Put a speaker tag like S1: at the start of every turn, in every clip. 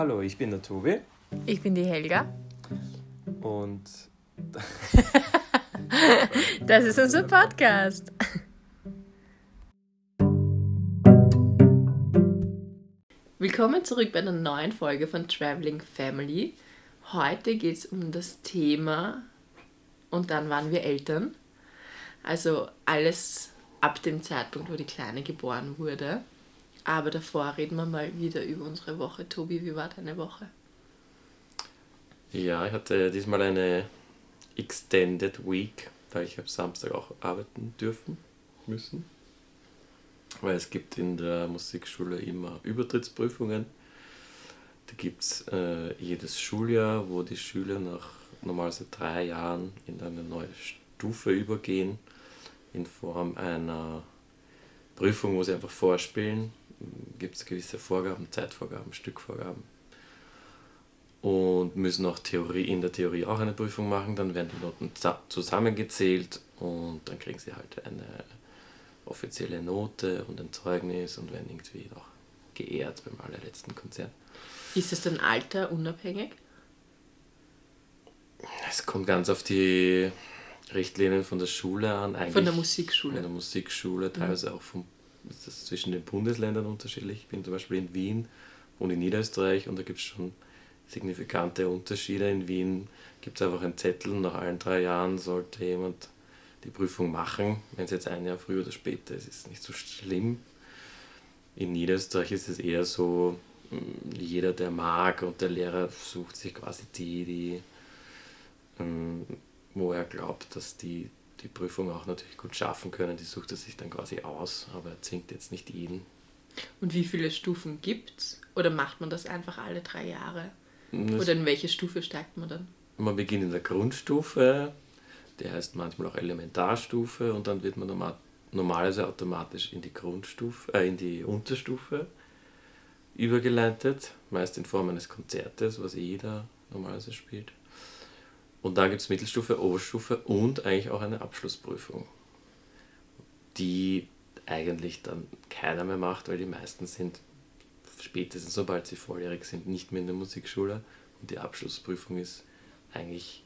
S1: Hallo, ich bin der Tobi.
S2: Ich bin die Helga.
S1: Und
S2: das ist unser Podcast. Willkommen zurück bei einer neuen Folge von Traveling Family. Heute geht es um das Thema und dann waren wir Eltern. Also alles ab dem Zeitpunkt, wo die Kleine geboren wurde. Aber davor reden wir mal wieder über unsere Woche. Tobi, wie war deine Woche?
S1: Ja, ich hatte diesmal eine Extended Week, weil ich am Samstag auch arbeiten dürfen müssen. Weil es gibt in der Musikschule immer Übertrittsprüfungen. Da gibt es äh, jedes Schuljahr, wo die Schüler nach normalerweise drei Jahren in eine neue Stufe übergehen, in Form einer Prüfung, wo sie einfach vorspielen gibt es gewisse Vorgaben, Zeitvorgaben, Stückvorgaben. Und müssen auch Theorie, in der Theorie auch eine Prüfung machen. Dann werden die Noten zusammengezählt und dann kriegen sie halt eine offizielle Note und ein Zeugnis und werden irgendwie noch geehrt beim allerletzten Konzert.
S2: Ist es dann Alter unabhängig?
S1: Es kommt ganz auf die Richtlinien von der Schule an.
S2: Eigentlich von der Musikschule.
S1: Von der Musikschule, teilweise mhm. auch vom ist das zwischen den Bundesländern unterschiedlich. Ich bin zum Beispiel in Wien und in Niederösterreich und da gibt es schon signifikante Unterschiede. In Wien gibt es einfach einen Zettel, nach allen drei Jahren sollte jemand die Prüfung machen. Wenn es jetzt ein Jahr früher oder später ist, ist es nicht so schlimm. In Niederösterreich ist es eher so, mm, jeder, der mag und der Lehrer sucht sich quasi die, die mm, wo er glaubt, dass die die Prüfung auch natürlich gut schaffen können. Die sucht er sich dann quasi aus, aber er zwingt jetzt nicht jeden.
S2: Und wie viele Stufen gibt es? Oder macht man das einfach alle drei Jahre? Das Oder in welche Stufe steigt man dann?
S1: Man beginnt in der Grundstufe, der heißt manchmal auch Elementarstufe und dann wird man normal, normalerweise automatisch in die Grundstufe, äh, in die Unterstufe übergeleitet, meist in Form eines Konzertes, was jeder normalerweise spielt. Und dann gibt es Mittelstufe, Oberstufe und eigentlich auch eine Abschlussprüfung, die eigentlich dann keiner mehr macht, weil die meisten sind spätestens sobald sie volljährig sind nicht mehr in der Musikschule und die Abschlussprüfung ist eigentlich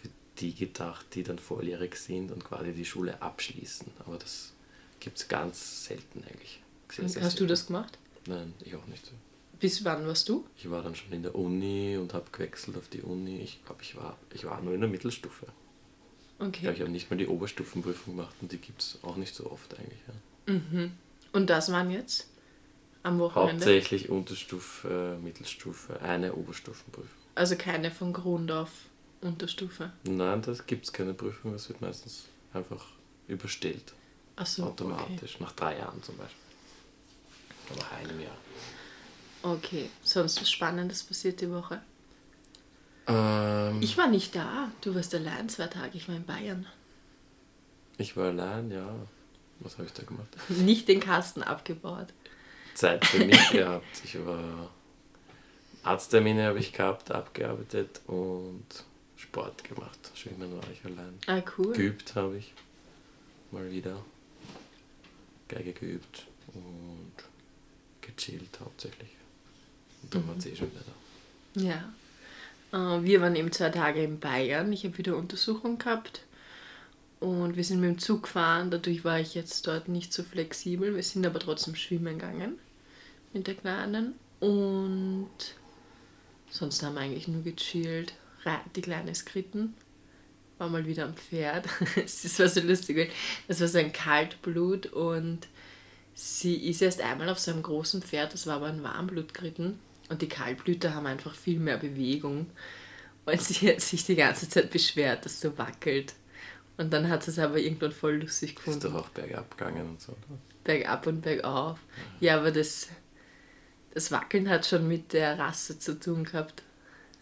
S1: für die gedacht, die dann volljährig sind und quasi die Schule abschließen. Aber das gibt es ganz selten eigentlich.
S2: Sehr, sehr Hast selten. du das gemacht?
S1: Nein, ich auch nicht.
S2: Bis wann warst du?
S1: Ich war dann schon in der Uni und habe gewechselt auf die Uni. Ich glaube, ich war, ich war nur in der Mittelstufe. Okay. Ich glaube, ich habe nicht mal die Oberstufenprüfung gemacht und die gibt es auch nicht so oft eigentlich.
S2: Ja. Mhm. Und das waren jetzt am Wochenende?
S1: Hauptsächlich Unterstufe, Mittelstufe, eine Oberstufenprüfung.
S2: Also keine von Grund auf Unterstufe?
S1: Nein, da gibt es keine Prüfung, das wird meistens einfach überstellt.
S2: Ach so,
S1: Automatisch, okay. nach drei Jahren zum Beispiel. Oder nach einem Jahr.
S2: Okay, sonst was Spannendes passiert die Woche?
S1: Ähm,
S2: ich war nicht da. Du warst allein zwei Tage. Ich war in Bayern.
S1: Ich war allein, ja. Was habe ich da gemacht?
S2: Nicht den Kasten abgebaut.
S1: Zeit für mich gehabt. Ich war Arzttermine habe ich gehabt, abgearbeitet und Sport gemacht. Schwimmen war ich allein.
S2: Ah, cool.
S1: Geübt habe ich. Mal wieder. Geige geübt und gechillt hauptsächlich. Und dann mhm. eh schon wieder
S2: da. Ja. Äh, wir waren eben zwei Tage in Bayern. Ich habe wieder Untersuchung gehabt. Und wir sind mit dem Zug gefahren. Dadurch war ich jetzt dort nicht so flexibel. Wir sind aber trotzdem schwimmen gegangen mit der Kleinen. Und sonst haben wir eigentlich nur gechillt. Die Kleine ist geritten. War mal wieder am Pferd. das war so lustig. Das war so ein Kaltblut und sie ist erst einmal auf so einem großen Pferd, das war aber ein Warmblutgeritten. Und die Kaltblüter haben einfach viel mehr Bewegung. Und sie hat sich die ganze Zeit beschwert, dass so wackelt. Und dann hat sie es aber irgendwann voll lustig gefunden.
S1: Ist doch auch bergab gegangen und so, oder?
S2: Bergab und bergauf. Ja, ja aber das, das Wackeln hat schon mit der Rasse zu tun gehabt.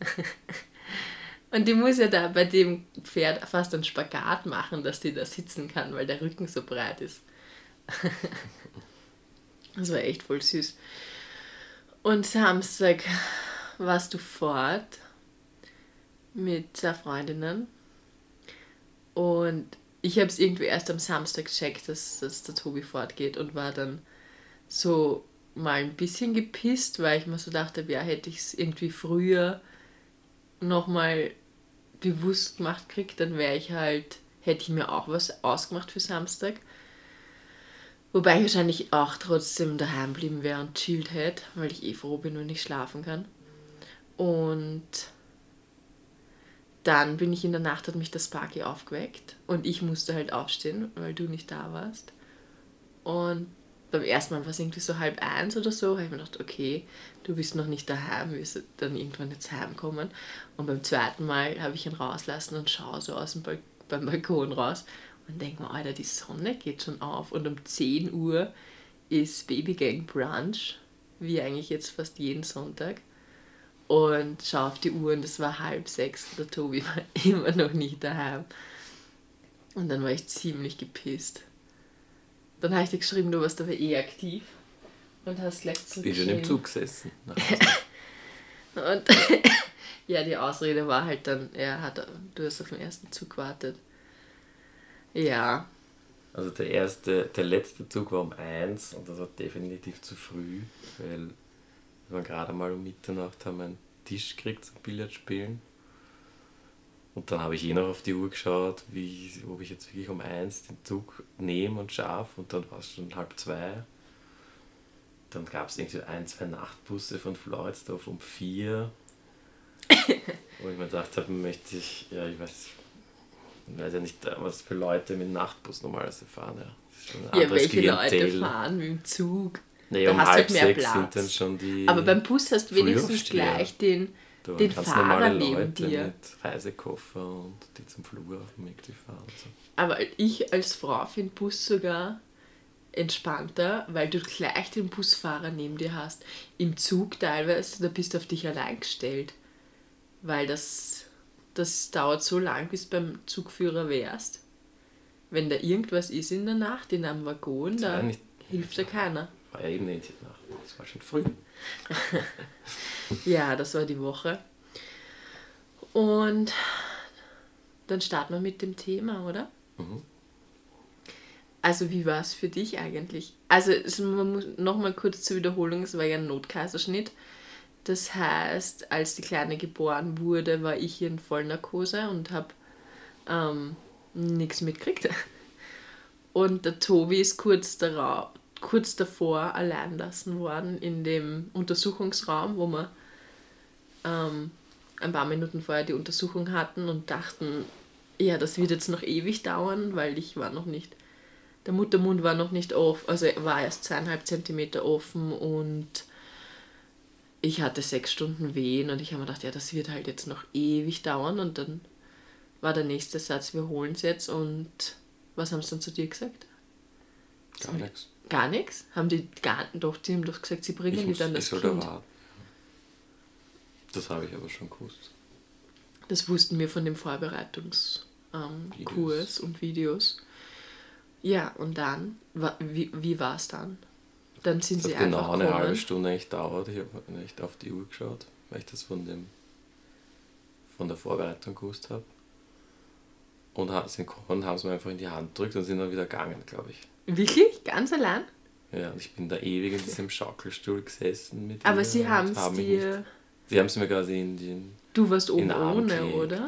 S2: und die muss ja da bei dem Pferd fast einen Spagat machen, dass die da sitzen kann, weil der Rücken so breit ist. das war echt voll süß. Und Samstag warst du fort mit zwei Freundinnen. Und ich habe es irgendwie erst am Samstag gecheckt, dass, dass der Tobi fortgeht und war dann so mal ein bisschen gepisst, weil ich mir so dachte, ja, hätte ich es irgendwie früher nochmal bewusst gemacht kriegt, dann wäre ich halt, hätte ich mir auch was ausgemacht für Samstag. Wobei ich wahrscheinlich auch trotzdem daheim bleiben wäre und chillt hätte, weil ich eh froh bin und nicht schlafen kann. Und dann bin ich in der Nacht, hat mich das Sparky aufgeweckt und ich musste halt aufstehen, weil du nicht da warst. Und beim ersten Mal war es irgendwie so halb eins oder so, habe ich mir gedacht, okay, du bist noch nicht daheim, wirst dann irgendwann jetzt heimkommen. Und beim zweiten Mal habe ich ihn rauslassen und schaue so aus dem Balk beim Balkon raus und denke mir, Alter, die Sonne geht schon auf und um 10 Uhr ist Babygang Brunch, wie eigentlich jetzt fast jeden Sonntag. Und schaue auf die Uhr und es war halb sechs und der Tobi war immer noch nicht daheim. Und dann war ich ziemlich gepisst. Dann habe ich dir geschrieben, du warst aber eh aktiv und hast gleich
S1: Ich bin schon im Zug gesessen.
S2: und ja, die Ausrede war halt dann, er hat, du hast auf den ersten Zug gewartet. Ja.
S1: Also der erste, der letzte Zug war um eins und das war definitiv zu früh, weil wir gerade mal um Mitternacht haben einen Tisch gekriegt zum Billardspielen. Und dann habe ich eh noch auf die Uhr geschaut, wie, ob ich jetzt wirklich um eins den Zug nehme und schaffe. Und dann war es schon halb zwei. Dann gab es irgendwie ein, zwei Nachtbusse von Floridsdorf um vier. wo ich mir gedacht habe, möchte ich, ja, ich weiß, ich weiß ja nicht, was für Leute mit Nachtbus normalerweise fahren. Ja, das ist schon ein
S2: Ja, welche
S1: Klientel.
S2: Leute fahren mit dem Zug?
S1: Nee,
S2: Da
S1: um
S2: hast du
S1: halb
S2: halt mehr
S1: sechs
S2: Platz.
S1: sind dann schon die.
S2: Aber beim Bus hast du wenigstens gleich den,
S1: da
S2: den Fahrer neben
S1: Leute
S2: dir.
S1: mit Reisekoffer und die zum Flughafen irgendwie fahren. So.
S2: Aber ich als Frau finde Bus sogar entspannter, weil du gleich den Busfahrer neben dir hast. Im Zug teilweise, da bist du auf dich allein gestellt. Weil das, das dauert so lang, bis du beim Zugführer wärst. Wenn da irgendwas ist in der Nacht, in einem Waggon,
S1: Das
S2: da
S1: nicht-
S2: hilft dir keiner.
S1: War ja eben nicht nach. Das war schon früh.
S2: Ja, das war die Woche. Und dann starten wir mit dem Thema, oder?
S1: Mhm.
S2: Also wie war es für dich eigentlich? Also nochmal kurz zur Wiederholung, es war ja ein Notkaiserschnitt. Das heißt, als die Kleine geboren wurde, war ich hier in Vollnarkose und habe ähm, nichts mitgekriegt. Und der Tobi ist kurz, darauf, kurz davor allein lassen worden in dem Untersuchungsraum, wo wir ähm, ein paar Minuten vorher die Untersuchung hatten und dachten, ja, das wird jetzt noch ewig dauern, weil ich war noch nicht der Muttermund war noch nicht offen, also er war erst zweieinhalb Zentimeter offen und ich hatte sechs Stunden Wehen und ich habe mir gedacht, ja, das wird halt jetzt noch ewig dauern und dann war der nächste Satz, wir holen es jetzt und was haben sie dann zu dir gesagt?
S1: Gar nichts.
S2: Gar nichts? Haben die gar doch, die haben doch gesagt, sie bringen
S1: muss,
S2: dann das
S1: da
S2: Kind.
S1: warten. Das habe ich aber schon gewusst.
S2: Das wussten wir von dem Vorbereitungskurs ähm, und Videos. Ja, und dann, wie, wie war es dann? Dann sind
S1: Es
S2: sie
S1: hat genau
S2: einfach
S1: eine halbe
S2: gekommen.
S1: Stunde echt dauert. Ich habe nicht auf die Uhr geschaut, weil ich das von dem von der Vorbereitung gewusst habe. Und sind gekommen, haben es mir einfach in die Hand gedrückt und sind dann wieder gegangen, glaube ich.
S2: Wirklich? Ganz allein?
S1: Ja, und ich bin da ewig in diesem Schaukelstuhl gesessen mit
S2: Aber sie haben es dir.
S1: Sie haben es mir quasi in den,
S2: Du warst oben ohne,
S1: gelegt.
S2: oder?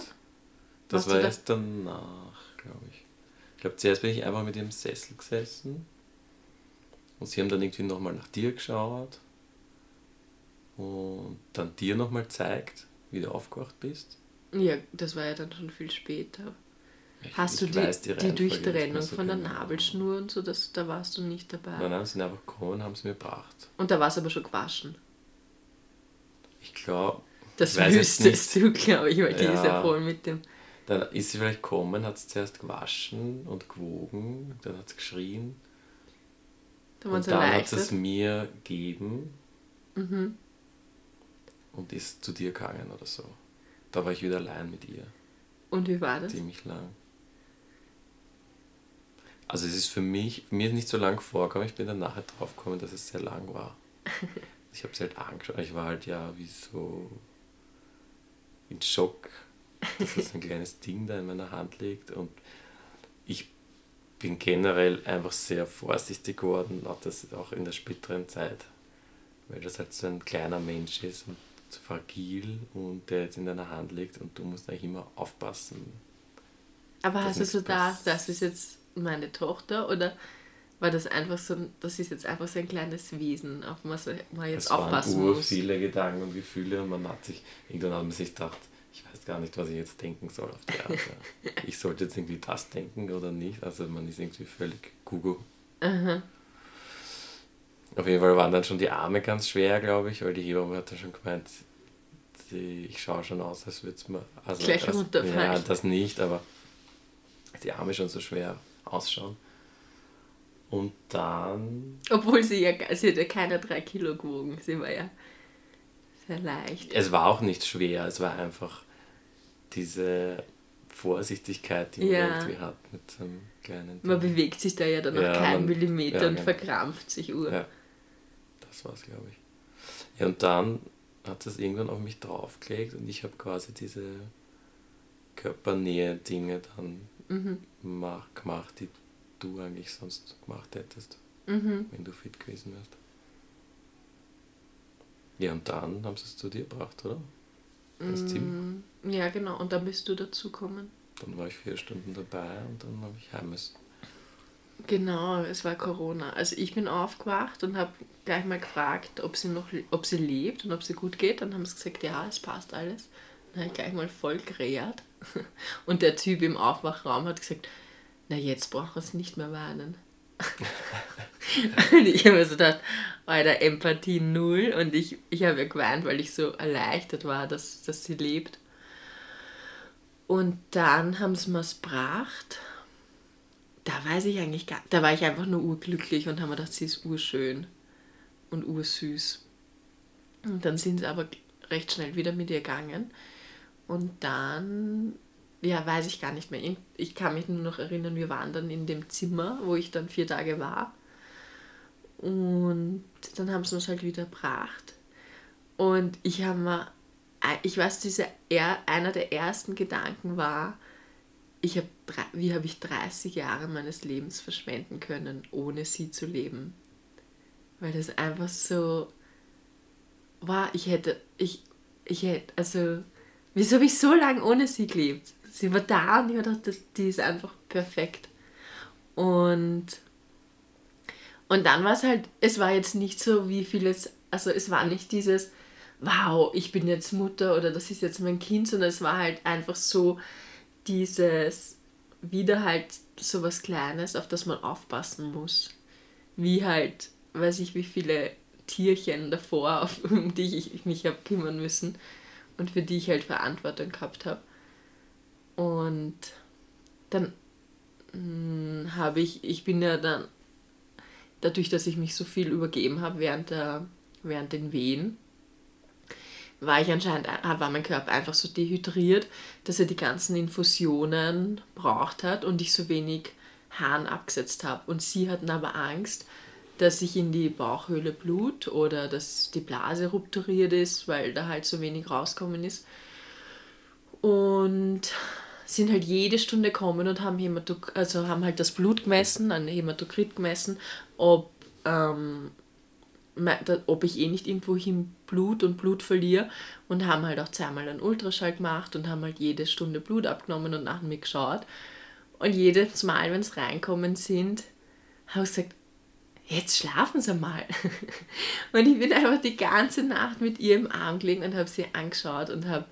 S1: Das
S2: Warst
S1: war erst danach, glaube ich. Ich glaube, zuerst bin ich einfach mit ihrem Sessel gesessen. Und sie haben dann irgendwie nochmal nach dir geschaut. Und dann dir nochmal gezeigt, wie du aufgewacht bist.
S2: Ja, das war ja dann schon viel später.
S1: Ich,
S2: Hast du die,
S1: weiß
S2: die,
S1: mehr
S2: Durchtrennung
S1: so
S2: von der
S1: genau.
S2: Nabelschnur und so, das, da warst du nicht dabei.
S1: Nein, nein, sie sind einfach gekommen und haben es mir gebracht.
S2: Und da war es aber schon gewaschen.
S1: Ich glaube,
S2: Das
S1: Ich
S2: wüsstest du, glaube ich, weil die ist ja
S1: Ja.
S2: voll mit dem.
S1: dann ist sie vielleicht gekommen, hat es zuerst gewaschen und gewogen, dann hat es geschrien.
S2: Da waren
S1: Und dann hat es mir gegeben
S2: Mhm.
S1: und ist zu dir gegangen oder so. Da war ich wieder allein mit ihr,
S2: Und wie war das?
S1: ziemlich lang. Also es ist für mich, mir ist nicht so lang vorgekommen, ich bin dann nachher drauf gekommen, dass es sehr lang war. Ich habe es halt angeschaut, ich war halt ja wie so in Schock, dass es ein kleines Ding da in meiner Hand liegt und ich bin generell einfach sehr vorsichtig geworden, auch, das, auch in der späteren Zeit. weil das halt so ein kleiner Mensch ist und so fragil und der jetzt in deiner Hand liegt und du musst eigentlich immer aufpassen.
S2: Aber hast du so da, das ist jetzt meine Tochter oder war das einfach so, das ist jetzt einfach so ein kleines Wesen, auf was man jetzt es aufpassen
S1: waren muss? viele Gedanken und Gefühle und man hat sich, irgendwann hat man sich gedacht, ich weiß gar nicht, was ich jetzt denken soll auf die Art. ich sollte jetzt irgendwie das denken oder nicht, also man ist irgendwie völlig Google. Aha. Auf jeden Fall waren dann schon die Arme ganz schwer, glaube ich, weil die Hebamme hat dann schon gemeint, die, ich schaue schon aus, als würde es mir. Also Gleich runterfallen. Ja, das nicht, aber die Arme schon so schwer ausschauen. Und dann.
S2: Obwohl sie ja, sie hat ja keine drei Kilo gewogen, sie war ja sehr leicht.
S1: Es war auch nicht schwer, es war einfach diese Vorsichtigkeit, die man ja. irgendwie hat mit so einem kleinen.
S2: Man bewegt sich da ja dann ja, noch keinen Millimeter ja, und genau. verkrampft sich ur. Ja,
S1: das war's, glaube ich. Ja, und dann hat es irgendwann auf mich draufgelegt und ich habe quasi diese Körpernähe-Dinge dann mhm. mach, gemacht, die du eigentlich sonst gemacht hättest, mhm. wenn du fit gewesen wärst. Ja, und dann haben sie es zu dir gebracht, oder?
S2: Das Team? Mm, ja, genau. Und dann bist du dazugekommen.
S1: Dann war ich vier Stunden dabei und dann habe ich heim müssen.
S2: Genau, es war Corona. Also ich bin aufgewacht und habe gleich mal gefragt, ob sie noch, ob sie lebt und ob sie gut geht. Dann haben sie gesagt, ja, es passt alles. Dann habe ich gleich mal voll gereert. Und der Typ im Aufwachraum hat gesagt, na jetzt braucht er es nicht mehr warnen. Und ich habe mir so gedacht, Alter, Empathie null. Und ich, ich habe ja geweint, weil ich so erleichtert war, dass, dass sie lebt. Und dann haben sie mir es gebracht. Da weiß ich eigentlich gar Da war ich einfach nur urglücklich und habe mir gedacht, sie ist urschön und ursüß. Und dann sind sie aber recht schnell wieder mit ihr gegangen. Und dann ja, weiß ich gar nicht mehr. Ich kann mich nur noch erinnern, wir waren dann in dem Zimmer, wo ich dann vier Tage war. Und dann haben sie uns halt wieder gebracht. Und ich habe mir, ich weiß, diese, einer der ersten Gedanken war, ich hab, wie habe ich 30 Jahre meines Lebens verschwenden können, ohne sie zu leben. Weil das einfach so war, ich hätte, ich, ich hätte, also, wieso habe ich so lange ohne sie gelebt? Sie war da und ich habe gedacht, das, die ist einfach perfekt. Und, und dann war es halt, es war jetzt nicht so wie vieles, also es war nicht dieses, wow, ich bin jetzt Mutter oder das ist jetzt mein Kind, sondern es war halt einfach so dieses, wieder halt so was Kleines, auf das man aufpassen muss. Wie halt, weiß ich, wie viele Tierchen davor, auf, um die ich mich habe kümmern müssen und für die ich halt Verantwortung gehabt habe. Und dann hm, habe ich, ich bin ja dann, dadurch, dass ich mich so viel übergeben habe während, der, während den Wehen, war ich anscheinend, war mein Körper einfach so dehydriert, dass er die ganzen Infusionen braucht hat und ich so wenig Hahn abgesetzt habe. Und sie hatten aber Angst, dass ich in die Bauchhöhle blut oder dass die Blase rupturiert ist, weil da halt so wenig rauskommen ist. Und sind halt jede Stunde gekommen und haben, Hämatok also haben halt das Blut gemessen, ein Hämatokrit gemessen, ob, ähm, ob ich eh nicht irgendwo hin Blut und Blut verliere und haben halt auch zweimal einen Ultraschall gemacht und haben halt jede Stunde Blut abgenommen und nach mir geschaut. Und jedes Mal, wenn es reinkommen sind, habe ich gesagt, jetzt schlafen Sie mal. und ich bin einfach die ganze Nacht mit ihr im Arm gelegen und habe sie angeschaut und habe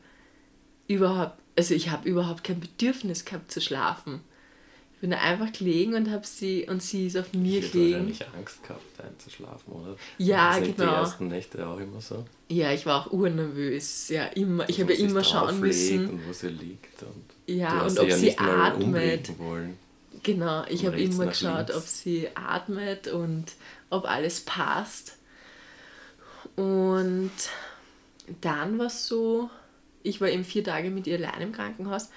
S2: überhaupt also ich habe überhaupt kein Bedürfnis gehabt zu schlafen. Ich bin da einfach gelegen und habe sie und sie ist auf mir
S1: ich
S2: gelegen.
S1: Ich Angst gehabt einzuschlafen, oder?
S2: Ja, das genau. Die
S1: ersten Nächte auch immer so.
S2: Ja, ich war auch urnervös. Ja, immer. Ich habe ja immer schauen müssen.
S1: Und wo sie liegt und
S2: ja und ob ja sie atmet. Genau, ich habe immer geschaut, links. ob sie atmet und ob alles passt. Und dann war es so, ich war eben vier Tage mit ihr allein im Krankenhaus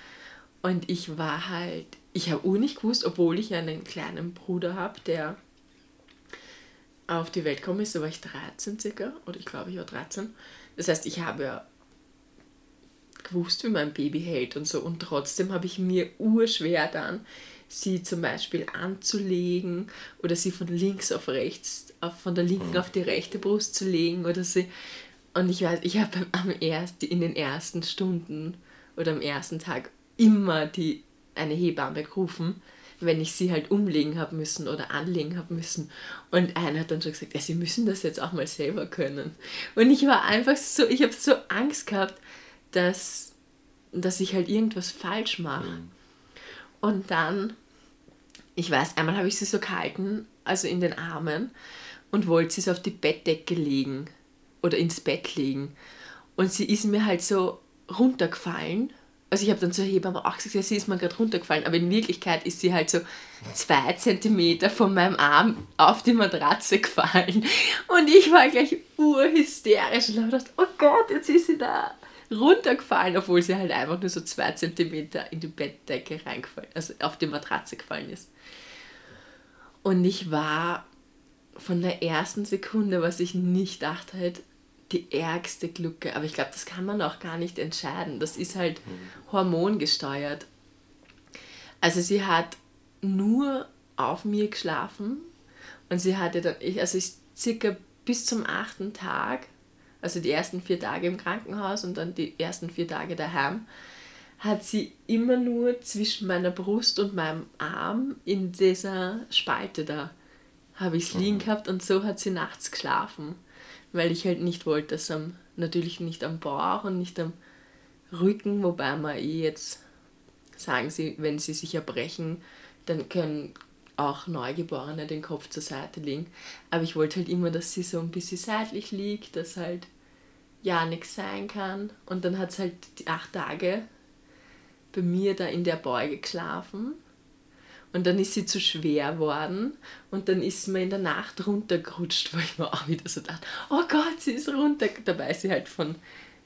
S2: und ich war halt, ich habe auch nicht gewusst, obwohl ich einen kleinen Bruder habe, der auf die Welt gekommen ist, da war ich 13 circa, oder ich glaube, ich war 13. Das heißt, ich habe ja gewusst, wie mein Baby hält und so und trotzdem habe ich mir urschwer dann sie zum Beispiel anzulegen oder sie von links auf rechts, von der linken auf die rechte Brust zu legen oder sie. Und ich weiß, ich habe am erst, in den ersten Stunden oder am ersten Tag immer die, eine Hebamme gerufen, wenn ich sie halt umlegen habe müssen oder anlegen habe müssen. Und einer hat dann schon gesagt, ja, sie müssen das jetzt auch mal selber können. Und ich war einfach so, ich habe so Angst gehabt, dass, dass ich halt irgendwas falsch mache. Mhm. Und dann ich weiß, einmal habe ich sie so gehalten, also in den Armen, und wollte sie so auf die Bettdecke legen oder ins Bett legen. Und sie ist mir halt so runtergefallen. Also ich habe dann zur Hebamme auch gesagt, sie ist mir gerade runtergefallen, aber in Wirklichkeit ist sie halt so zwei Zentimeter von meinem Arm auf die Matratze gefallen. Und ich war gleich urhysterisch und habe gedacht, oh Gott, jetzt ist sie da runtergefallen, obwohl sie halt einfach nur so zwei Zentimeter in die Bettdecke reingefallen, also auf die Matratze gefallen ist. Und ich war von der ersten Sekunde, was ich nicht dachte, halt die ärgste Glucke. Aber ich glaube, das kann man auch gar nicht entscheiden. Das ist halt mhm. hormongesteuert. Also sie hat nur auf mir geschlafen und sie hatte dann, ich, also ich circa bis zum achten Tag, also die ersten vier Tage im Krankenhaus und dann die ersten vier Tage daheim, hat sie immer nur zwischen meiner Brust und meinem Arm in dieser Spalte da habe ich es liegen mhm. gehabt und so hat sie nachts geschlafen, weil ich halt nicht wollte, dass am natürlich nicht am Bauch und nicht am Rücken, wobei man eh jetzt sagen sie, wenn sie sich erbrechen, dann können auch Neugeborene den Kopf zur Seite legen. Aber ich wollte halt immer, dass sie so ein bisschen seitlich liegt, dass halt ja nichts sein kann. Und dann hat es halt die acht Tage bei mir da in der Beuge geschlafen. Und dann ist sie zu schwer worden und dann ist sie mir in der Nacht runtergerutscht, wo ich mir auch wieder so dachte, oh Gott, sie ist runter. Dabei ist sie halt von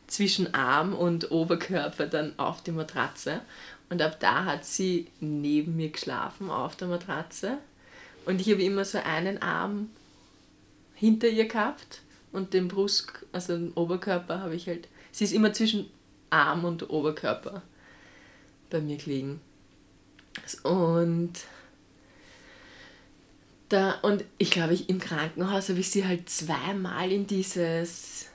S2: zwischen Arm und Oberkörper dann auf die Matratze. Und ab da hat sie neben mir geschlafen auf der Matratze. Und ich habe immer so einen Arm hinter ihr gehabt und den Brust, also den Oberkörper habe ich halt. Sie ist immer zwischen Arm und Oberkörper bei mir gelegen. Und da, und ich glaube, ich, im Krankenhaus habe ich sie halt zweimal in dieses,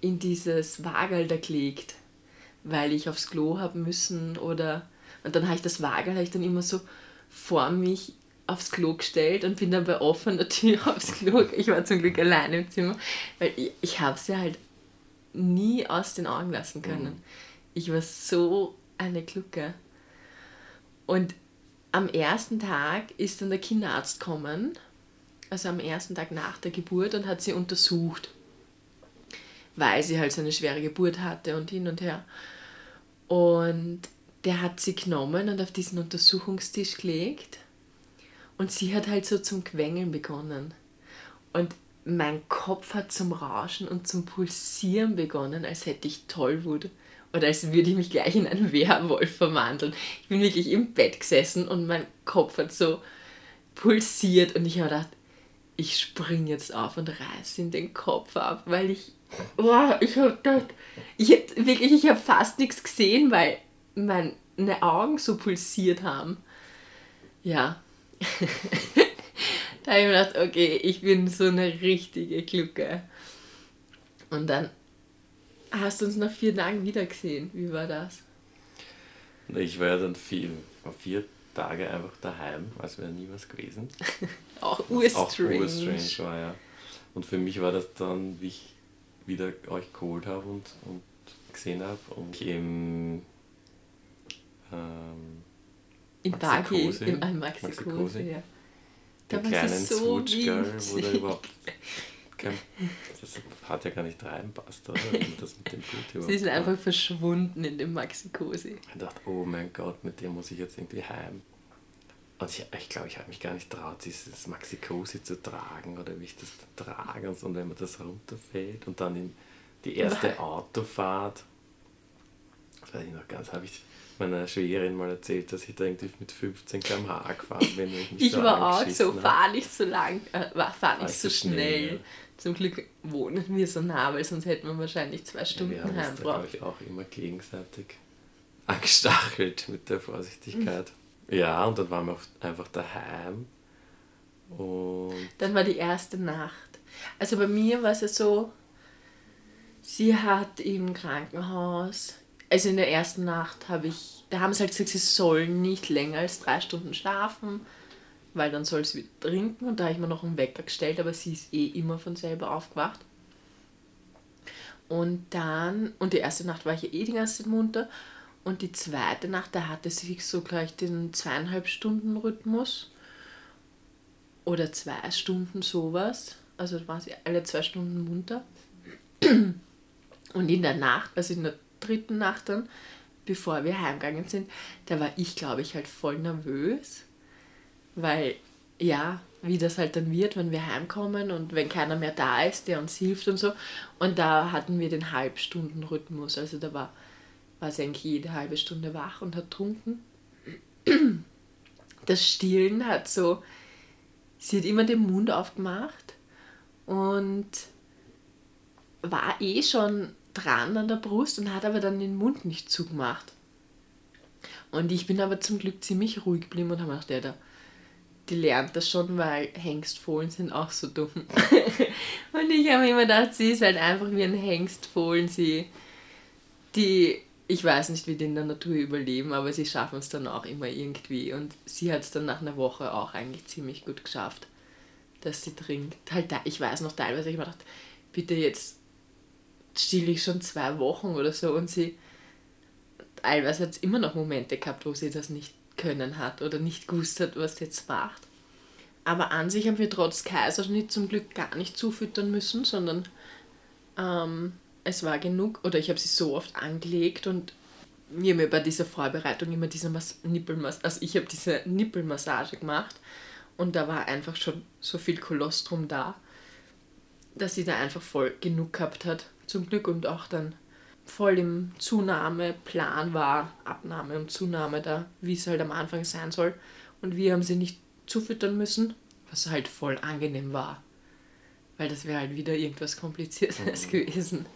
S2: in dieses Wagel da gelegt, weil ich aufs Klo haben müssen oder, und dann habe ich das Wagel ich dann immer so vor mich aufs Klo gestellt und bin dann bei offener Tür aufs Klo. Ich war zum Glück alleine im Zimmer, weil ich, ich habe sie halt nie aus den Augen lassen können. Mhm. Ich war so eine Glucke. Und am ersten Tag ist dann der Kinderarzt gekommen, also am ersten Tag nach der Geburt und hat sie untersucht, weil sie halt so eine schwere Geburt hatte und hin und her. Und der hat sie genommen und auf diesen Untersuchungstisch gelegt und sie hat halt so zum Quengeln begonnen. Und mein Kopf hat zum Rauschen und zum Pulsieren begonnen, als hätte ich Tollwut oder als würde ich mich gleich in einen Werwolf verwandeln. Ich bin wirklich im Bett gesessen und mein Kopf hat so pulsiert und ich habe gedacht, ich spring jetzt auf und reiße in den Kopf ab, weil ich, oh, ich habe gedacht, ich hab, wirklich, ich habe fast nichts gesehen, weil meine Augen so pulsiert haben. Ja. da habe ich mir gedacht, okay, ich bin so eine richtige Glucke. Und dann Hast du uns nach vier Tagen wiedergesehen? Wie war das?
S1: Ich war ja dann viel, war vier Tage einfach daheim, als wäre nie was gewesen.
S2: auch urstrange. Auch
S1: urstrange war, ja. Und für mich war das dann, wie ich wieder euch geholt habe und, und gesehen habe und ich im ähm,
S2: in Bagi, im Maxi, Maxi ja.
S1: Da war kleinen so Swooch-Girl, wo da überhaupt kein, das hat ja gar nicht reinpasst, oder? Das mit dem
S2: Blut Sie sind einfach verschwunden in dem Maxi-Cosi.
S1: Ich dachte, oh mein Gott, mit dem muss ich jetzt irgendwie heim. Und ich, ich glaube, ich habe mich gar nicht traut, dieses Maxi-Cosi zu tragen oder wie ich das trage und, so, und wenn man das runterfällt und dann in die erste Autofahrt, das weiß ich noch ganz, habe ich meiner Schwägerin mal erzählt, dass ich da irgendwie mit 15 km/h gefahren bin.
S2: Ich, ich so war auch so, fahr nicht so lang, äh, fahr nicht so schnell. schnell. Zum Glück wohnen wir so nah, weil sonst hätten wir wahrscheinlich zwei Stunden ja,
S1: wir haben uns ich, auch immer gegenseitig angestachelt mit der Vorsichtigkeit. Ja, und dann waren wir einfach daheim. Und
S2: Dann war die erste Nacht. Also bei mir war es ja so, sie hat im Krankenhaus, also in der ersten Nacht habe ich, da haben sie halt gesagt, sie sollen nicht länger als drei Stunden schlafen, weil dann soll sie wieder trinken und da habe ich mir noch einen Wecker gestellt, aber sie ist eh immer von selber aufgewacht. Und dann, und die erste Nacht war ich ja eh die ganze Zeit munter und die zweite Nacht, da hatte sie so gleich den zweieinhalb Stunden Rhythmus oder zwei Stunden sowas. Also da war sie alle zwei Stunden munter. Und in der Nacht, also in der dritten Nacht dann, bevor wir heimgegangen sind, da war ich, glaube ich, halt voll nervös. Weil, ja, wie das halt dann wird, wenn wir heimkommen und wenn keiner mehr da ist, der uns hilft und so. Und da hatten wir den Halbstunden-Rhythmus. Also da war, war sie eigentlich jede halbe Stunde wach und hat trunken. Das Stillen hat so, sie hat immer den Mund aufgemacht und war eh schon dran an der Brust und hat aber dann den Mund nicht zugemacht. Und ich bin aber zum Glück ziemlich ruhig geblieben und habe gedacht, ja, da, die lernt das schon, weil Hengstfohlen sind auch so dumm. und ich habe immer gedacht, sie ist halt einfach wie ein Hengstfohlen. Sie, die, ich weiß nicht, wie die in der Natur überleben, aber sie schaffen es dann auch immer irgendwie. Und sie hat es dann nach einer Woche auch eigentlich ziemlich gut geschafft, dass sie trinkt. Halt, da, ich weiß noch teilweise, ich habe gedacht, bitte jetzt still ich schon zwei Wochen oder so und sie teilweise hat es immer noch Momente gehabt, wo sie das nicht können hat oder nicht gewusst hat, was sie jetzt macht. Aber an sich haben wir trotz Kaiserschnitt zum Glück gar nicht zufüttern müssen, sondern ähm, es war genug oder ich habe sie so oft angelegt und haben ja bei dieser Vorbereitung immer diese Mas Nippelmassage, also ich habe diese Nippelmassage gemacht und da war einfach schon so viel Kolostrum da, dass sie da einfach voll genug gehabt hat, zum Glück und auch dann voll im Zunahmeplan war, Abnahme und Zunahme da, wie es halt am Anfang sein soll. Und wir haben sie nicht zufüttern müssen, was halt voll angenehm war. Weil das wäre halt wieder irgendwas Kompliziertes mhm. gewesen.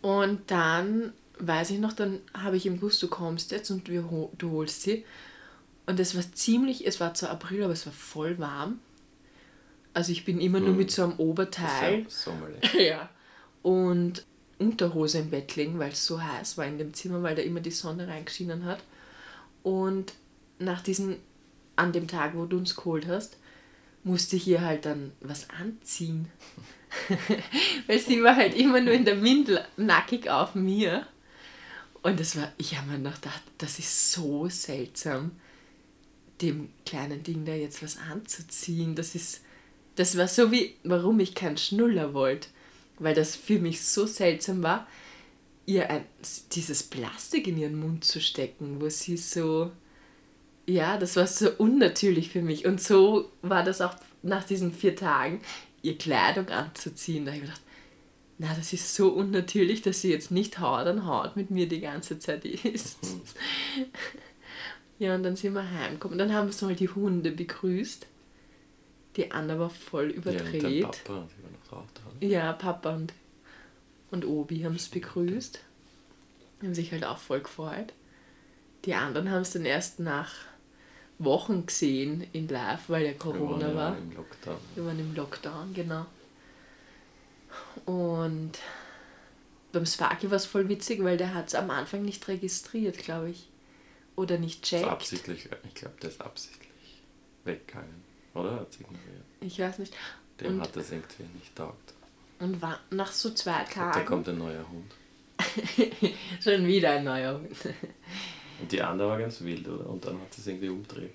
S2: Und dann weiß ich noch, dann habe ich ihm gewusst, du kommst jetzt und wir, du holst sie. Und es war ziemlich, es war zwar April, aber es war voll warm. Also ich bin immer hm. nur mit so einem Oberteil. Ja, ja. Und Unterhose im Bett liegen, weil es so heiß war in dem Zimmer, weil da immer die Sonne reingeschienen hat. Und nach diesem, an dem Tag, wo du uns geholt hast, musste ich ihr halt dann was anziehen. weil sie war halt immer nur in der Windel nackig auf mir. Und das war, ich habe mir gedacht, das ist so seltsam, dem kleinen Ding da jetzt was anzuziehen. Das ist, das war so wie, warum ich keinen Schnuller wollte. Weil das für mich so seltsam war, ihr ein, dieses Plastik in ihren Mund zu stecken, wo sie so. Ja, das war so unnatürlich für mich. Und so war das auch nach diesen vier Tagen, ihr Kleidung anzuziehen. Da habe ich gedacht, na, das ist so unnatürlich, dass sie jetzt nicht Haut an Haut mit mir die ganze Zeit ist. ja, und dann sind wir heimgekommen. Dann haben wir so mal die Hunde begrüßt. Die Anna war voll überdreht. Ja, und Papa, die war noch drauf da. Ja, Papa und, und Obi haben es begrüßt. Die haben sich halt auch voll gefreut. Die anderen haben es dann erst nach Wochen gesehen in Live, weil ja Corona Wir waren war. Im Lockdown. Wir waren im Lockdown, genau. Und beim Sparky war es voll witzig, weil der hat es am Anfang nicht registriert, glaube ich. Oder nicht checkt.
S1: Absichtlich, ich glaube, der ist absichtlich weggegangen. Oder? Hat ignoriert.
S2: Ich weiß nicht.
S1: Dem und, hat das irgendwie nicht taugt.
S2: Und war nach so zwei Tagen.
S1: Da kommt ein neuer Hund.
S2: Schon wieder ein neuer Hund.
S1: und die andere war ganz wild, oder? Und dann hat sie es irgendwie umgedreht.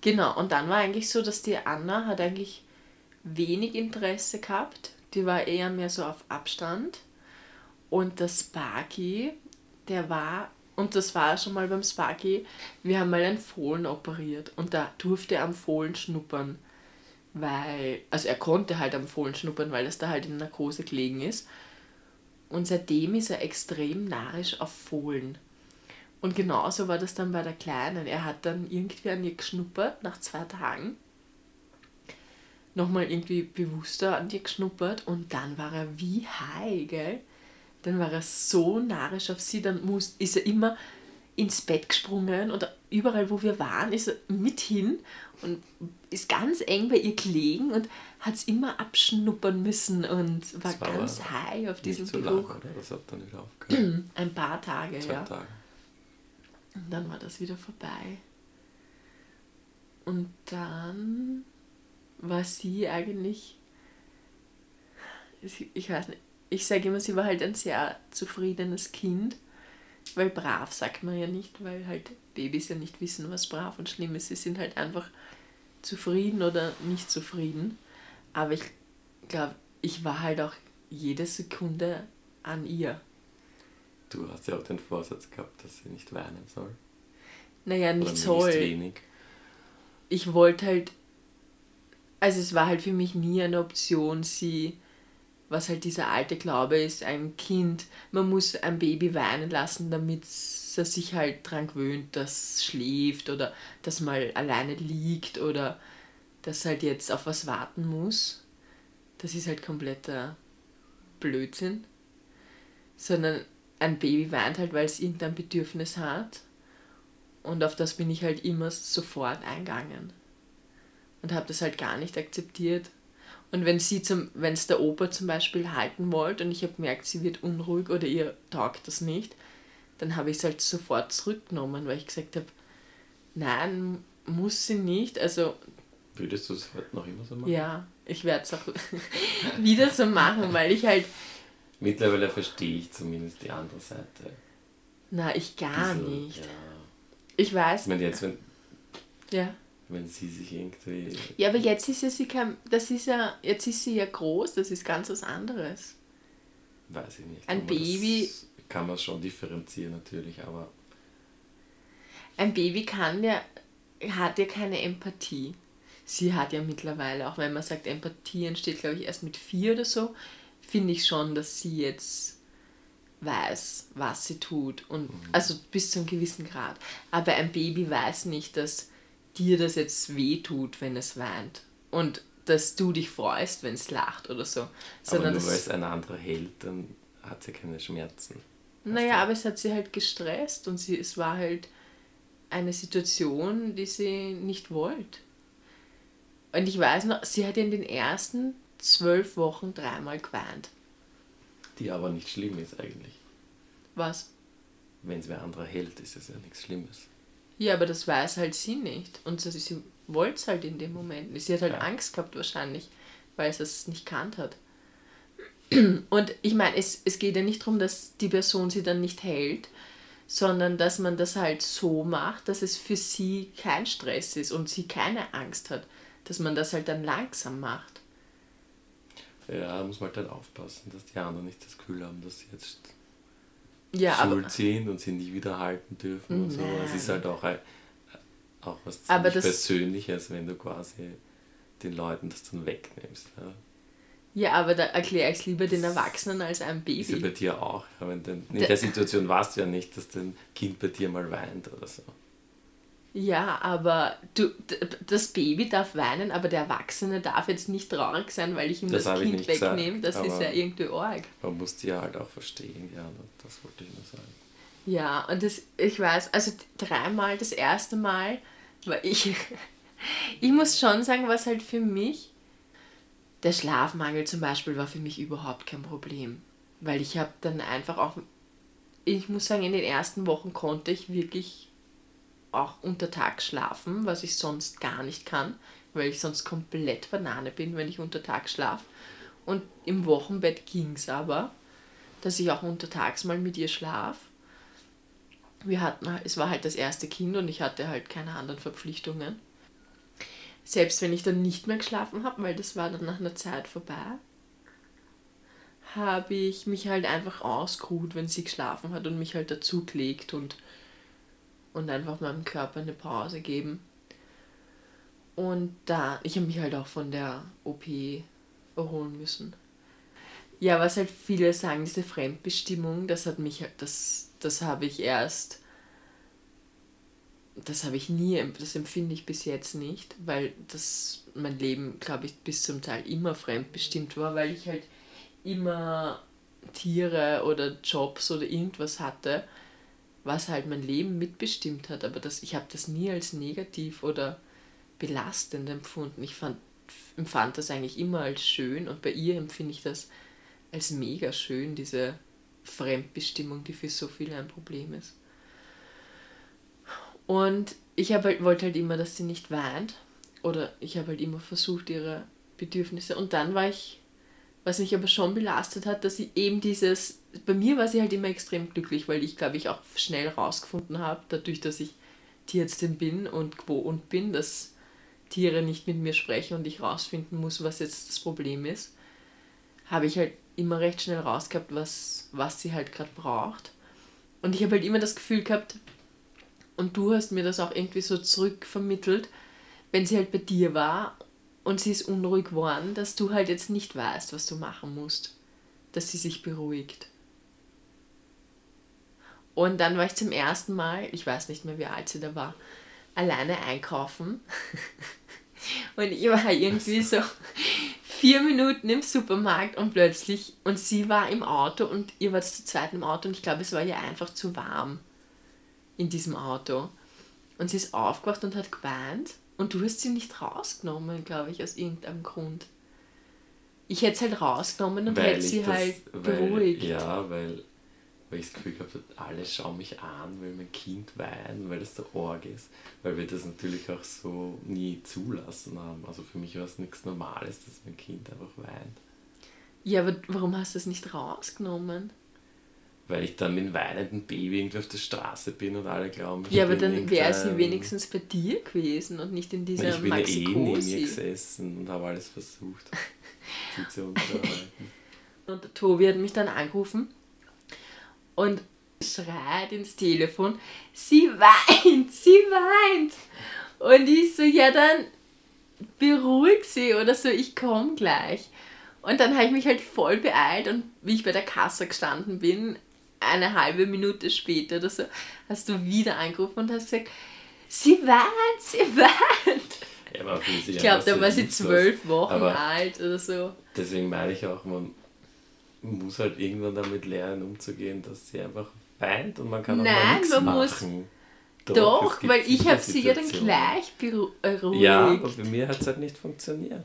S2: Genau, und dann war eigentlich so, dass die Anna hat eigentlich wenig Interesse gehabt. Die war eher mehr so auf Abstand. Und der Sparky, der war und das war schon mal beim Sparky. Wir haben mal einen Fohlen operiert und da durfte er am Fohlen schnuppern. Weil, also er konnte halt am Fohlen schnuppern, weil es da halt in Narkose gelegen ist. Und seitdem ist er extrem narrisch auf Fohlen. Und genauso war das dann bei der Kleinen. Er hat dann irgendwie an ihr geschnuppert nach zwei Tagen. Nochmal irgendwie bewusster an ihr geschnuppert und dann war er wie high, gell? Dann war er so narrisch auf sie, dann muss, ist er immer ins Bett gesprungen oder überall, wo wir waren, ist er mit hin und ist ganz eng bei ihr gelegen und hat es immer abschnuppern müssen und war, war ganz high auf diesem
S1: so Geruch. Lang, oder? Das hat dann wieder aufgehört.
S2: Ein paar Tage,
S1: Zwei
S2: ja.
S1: Tage.
S2: Und dann war das wieder vorbei. Und dann war sie eigentlich, ich weiß nicht, ich sage immer, sie war halt ein sehr zufriedenes Kind, weil brav sagt man ja nicht, weil halt Babys ja nicht wissen, was brav und schlimm ist. Sie sind halt einfach zufrieden oder nicht zufrieden. Aber ich glaube, ich war halt auch jede Sekunde an ihr.
S1: Du hast ja auch den Vorsatz gehabt, dass sie nicht weinen soll.
S2: Naja, nicht soll. wenig. Ich wollte halt, also es war halt für mich nie eine Option, sie, was halt dieser alte Glaube ist, ein Kind, man muss ein Baby weinen lassen, damit es sich halt dran gewöhnt, dass es schläft oder dass mal alleine liegt oder dass halt jetzt auf was warten muss. Das ist halt kompletter Blödsinn. Sondern ein Baby weint halt, weil es irgendein Bedürfnis hat. Und auf das bin ich halt immer sofort eingegangen. Und habe das halt gar nicht akzeptiert. Und wenn sie zum, wenn es der Opa zum Beispiel halten wollte und ich habe gemerkt, sie wird unruhig oder ihr taugt das nicht, dann habe ich es halt sofort zurückgenommen, weil ich gesagt habe, nein, muss sie nicht. Also
S1: Würdest du es heute noch immer so machen?
S2: Ja, ich werde es auch wieder so machen, weil ich halt
S1: Mittlerweile verstehe ich zumindest die andere Seite.
S2: Na, ich gar bisschen, nicht. Ja. Ich weiß.
S1: Ich meine, jetzt, wenn.
S2: Ja.
S1: Wenn sie sich irgendwie.
S2: Ja, aber jetzt ist ja sie kein. Das ist ja. Jetzt ist sie ja groß, das ist ganz was anderes.
S1: Weiß ich nicht.
S2: Ein Baby.
S1: kann man schon differenzieren natürlich, aber.
S2: Ein Baby kann ja. hat ja keine Empathie. Sie hat ja mittlerweile, auch wenn man sagt, Empathie entsteht, glaube ich, erst mit vier oder so finde ich schon, dass sie jetzt weiß, was sie tut. Und mhm. also bis zu einem gewissen Grad. Aber ein Baby weiß nicht, dass dir das jetzt weh tut, wenn es weint. Und dass du dich freust, wenn es lacht oder so.
S1: Sondern aber nur weil es ein anderer hält, dann hat sie keine Schmerzen.
S2: Naja, aber es hat sie halt gestresst und sie, es war halt eine Situation, die sie nicht wollte. Und ich weiß noch, sie hat in den ersten zwölf Wochen dreimal geweint.
S1: Die aber nicht schlimm ist eigentlich.
S2: Was?
S1: Wenn es wer anderer hält, ist es ja nichts Schlimmes.
S2: Ja, aber das weiß halt sie nicht. Und sie, sie wollte es halt in dem Moment. Sie hat halt ja. Angst gehabt wahrscheinlich, weil sie es nicht kannt hat. Und ich meine, es, es geht ja nicht darum, dass die Person sie dann nicht hält, sondern dass man das halt so macht, dass es für sie kein Stress ist und sie keine Angst hat. Dass man das halt dann langsam macht.
S1: Ja, muss man halt dann aufpassen, dass die anderen nicht das Gefühl haben, dass sie jetzt
S2: ja,
S1: schuld sind und sie nicht wieder halten dürfen und so. Es ist halt auch, auch was
S2: ziemlich
S1: Persönliches, wenn du quasi den Leuten das dann wegnimmst. Ja.
S2: Ja, aber da erkläre ich es lieber den Erwachsenen als einem Baby. Ist
S1: ja bei dir auch. Denn, in der Situation warst du ja nicht, dass dein Kind bei dir mal weint oder so.
S2: Ja, aber du, das Baby darf weinen, aber der Erwachsene darf jetzt nicht traurig sein, weil ich ihm das, das Kind wegnehme. Das ist ja irgendwie arg.
S1: Man muss die ja halt auch verstehen, ja, das wollte ich nur sagen.
S2: Ja, und das, ich weiß, also dreimal, das erste Mal war ich, ich muss schon sagen, was halt für mich, der Schlafmangel zum Beispiel war für mich überhaupt kein Problem. Weil ich habe dann einfach auch, ich muss sagen, in den ersten Wochen konnte ich wirklich auch untertags schlafen, was ich sonst gar nicht kann, weil ich sonst komplett Banane bin, wenn ich untertags schlafe. Und im Wochenbett ging es aber, dass ich auch untertags mal mit ihr schlaf. Wir hatten, es war halt das erste Kind und ich hatte halt keine anderen Verpflichtungen. Selbst wenn ich dann nicht mehr geschlafen habe, weil das war dann nach einer Zeit vorbei, habe ich mich halt einfach ausgeruht, wenn sie geschlafen hat und mich halt dazu gelegt und und einfach meinem Körper eine Pause geben. Und da, ich habe mich halt auch von der OP erholen müssen. Ja, was halt viele sagen, diese Fremdbestimmung, das hat mich, das, das habe ich erst, das habe ich nie, das empfinde ich bis jetzt nicht, weil das mein Leben, glaube ich, bis zum Teil immer fremdbestimmt war, weil ich halt immer Tiere oder Jobs oder irgendwas hatte, was halt mein Leben mitbestimmt hat, aber das, ich habe das nie als negativ oder belastend empfunden. Ich fand, empfand das eigentlich immer als schön und bei ihr empfinde ich das als mega schön, diese Fremdbestimmung, die für so viele ein Problem ist. Und ich halt, wollte halt immer, dass sie nicht weint. Oder ich habe halt immer versucht, ihre Bedürfnisse. Und dann war ich, was mich aber schon belastet hat, dass sie eben dieses, bei mir war sie halt immer extrem glücklich, weil ich glaube ich auch schnell rausgefunden habe, dadurch, dass ich Tierärztin bin und gewohnt bin, dass Tiere nicht mit mir sprechen und ich rausfinden muss, was jetzt das Problem ist, habe ich halt immer recht schnell rausgehabt, was, was sie halt gerade braucht. Und ich habe halt immer das Gefühl gehabt, und du hast mir das auch irgendwie so zurückvermittelt, wenn sie halt bei dir war und sie ist unruhig geworden, dass du halt jetzt nicht weißt, was du machen musst, dass sie sich beruhigt. Und dann war ich zum ersten Mal, ich weiß nicht mehr, wie alt sie da war, alleine einkaufen. und ich war irgendwie so vier Minuten im Supermarkt und plötzlich, und sie war im Auto und ihr war zu zweit im Auto und ich glaube, es war ihr einfach zu warm in diesem Auto. Und sie ist aufgewacht und hat geweint. Und du hast sie nicht rausgenommen, glaube ich, aus irgendeinem Grund. Ich hätte es halt rausgenommen und hätte sie das, halt beruhigt.
S1: Weil, ja, weil, weil ich das Gefühl gehabt habe, alle schauen mich an, weil mein Kind weint, weil das der Org ist. Weil wir das natürlich auch so nie zulassen haben. Also für mich war es nichts Normales, dass mein Kind einfach weint.
S2: Ja, aber warum hast du es nicht rausgenommen?
S1: weil ich dann mit einem weinenden Baby irgendwie auf der Straße bin und alle glauben,
S2: ich Ja, aber dann wäre sie wenigstens bei dir gewesen und nicht in dieser
S1: Ich bin Max eh neben ihr gesessen und habe alles versucht, sie zu unterhalten.
S2: Und der Tobi hat mich dann angerufen und schreit ins Telefon, sie weint, sie weint. Und ich so, ja dann beruhig sie oder so, ich komme gleich. Und dann habe ich mich halt voll beeilt und wie ich bei der Kasse gestanden bin, eine halbe Minute später oder so, hast du wieder angerufen und hast gesagt, sie weint, sie weint. Ja, ich glaube, da war sie zwölf Wochen alt oder so.
S1: Deswegen meine ich auch, man muss halt irgendwann damit lernen, umzugehen, dass sie einfach weint und man kann auch Nein, mal nichts man machen. Muss
S2: doch, Doch weil ich habe sie ja dann gleich beruhigt.
S1: Ja, aber bei mir hat es halt nicht funktioniert.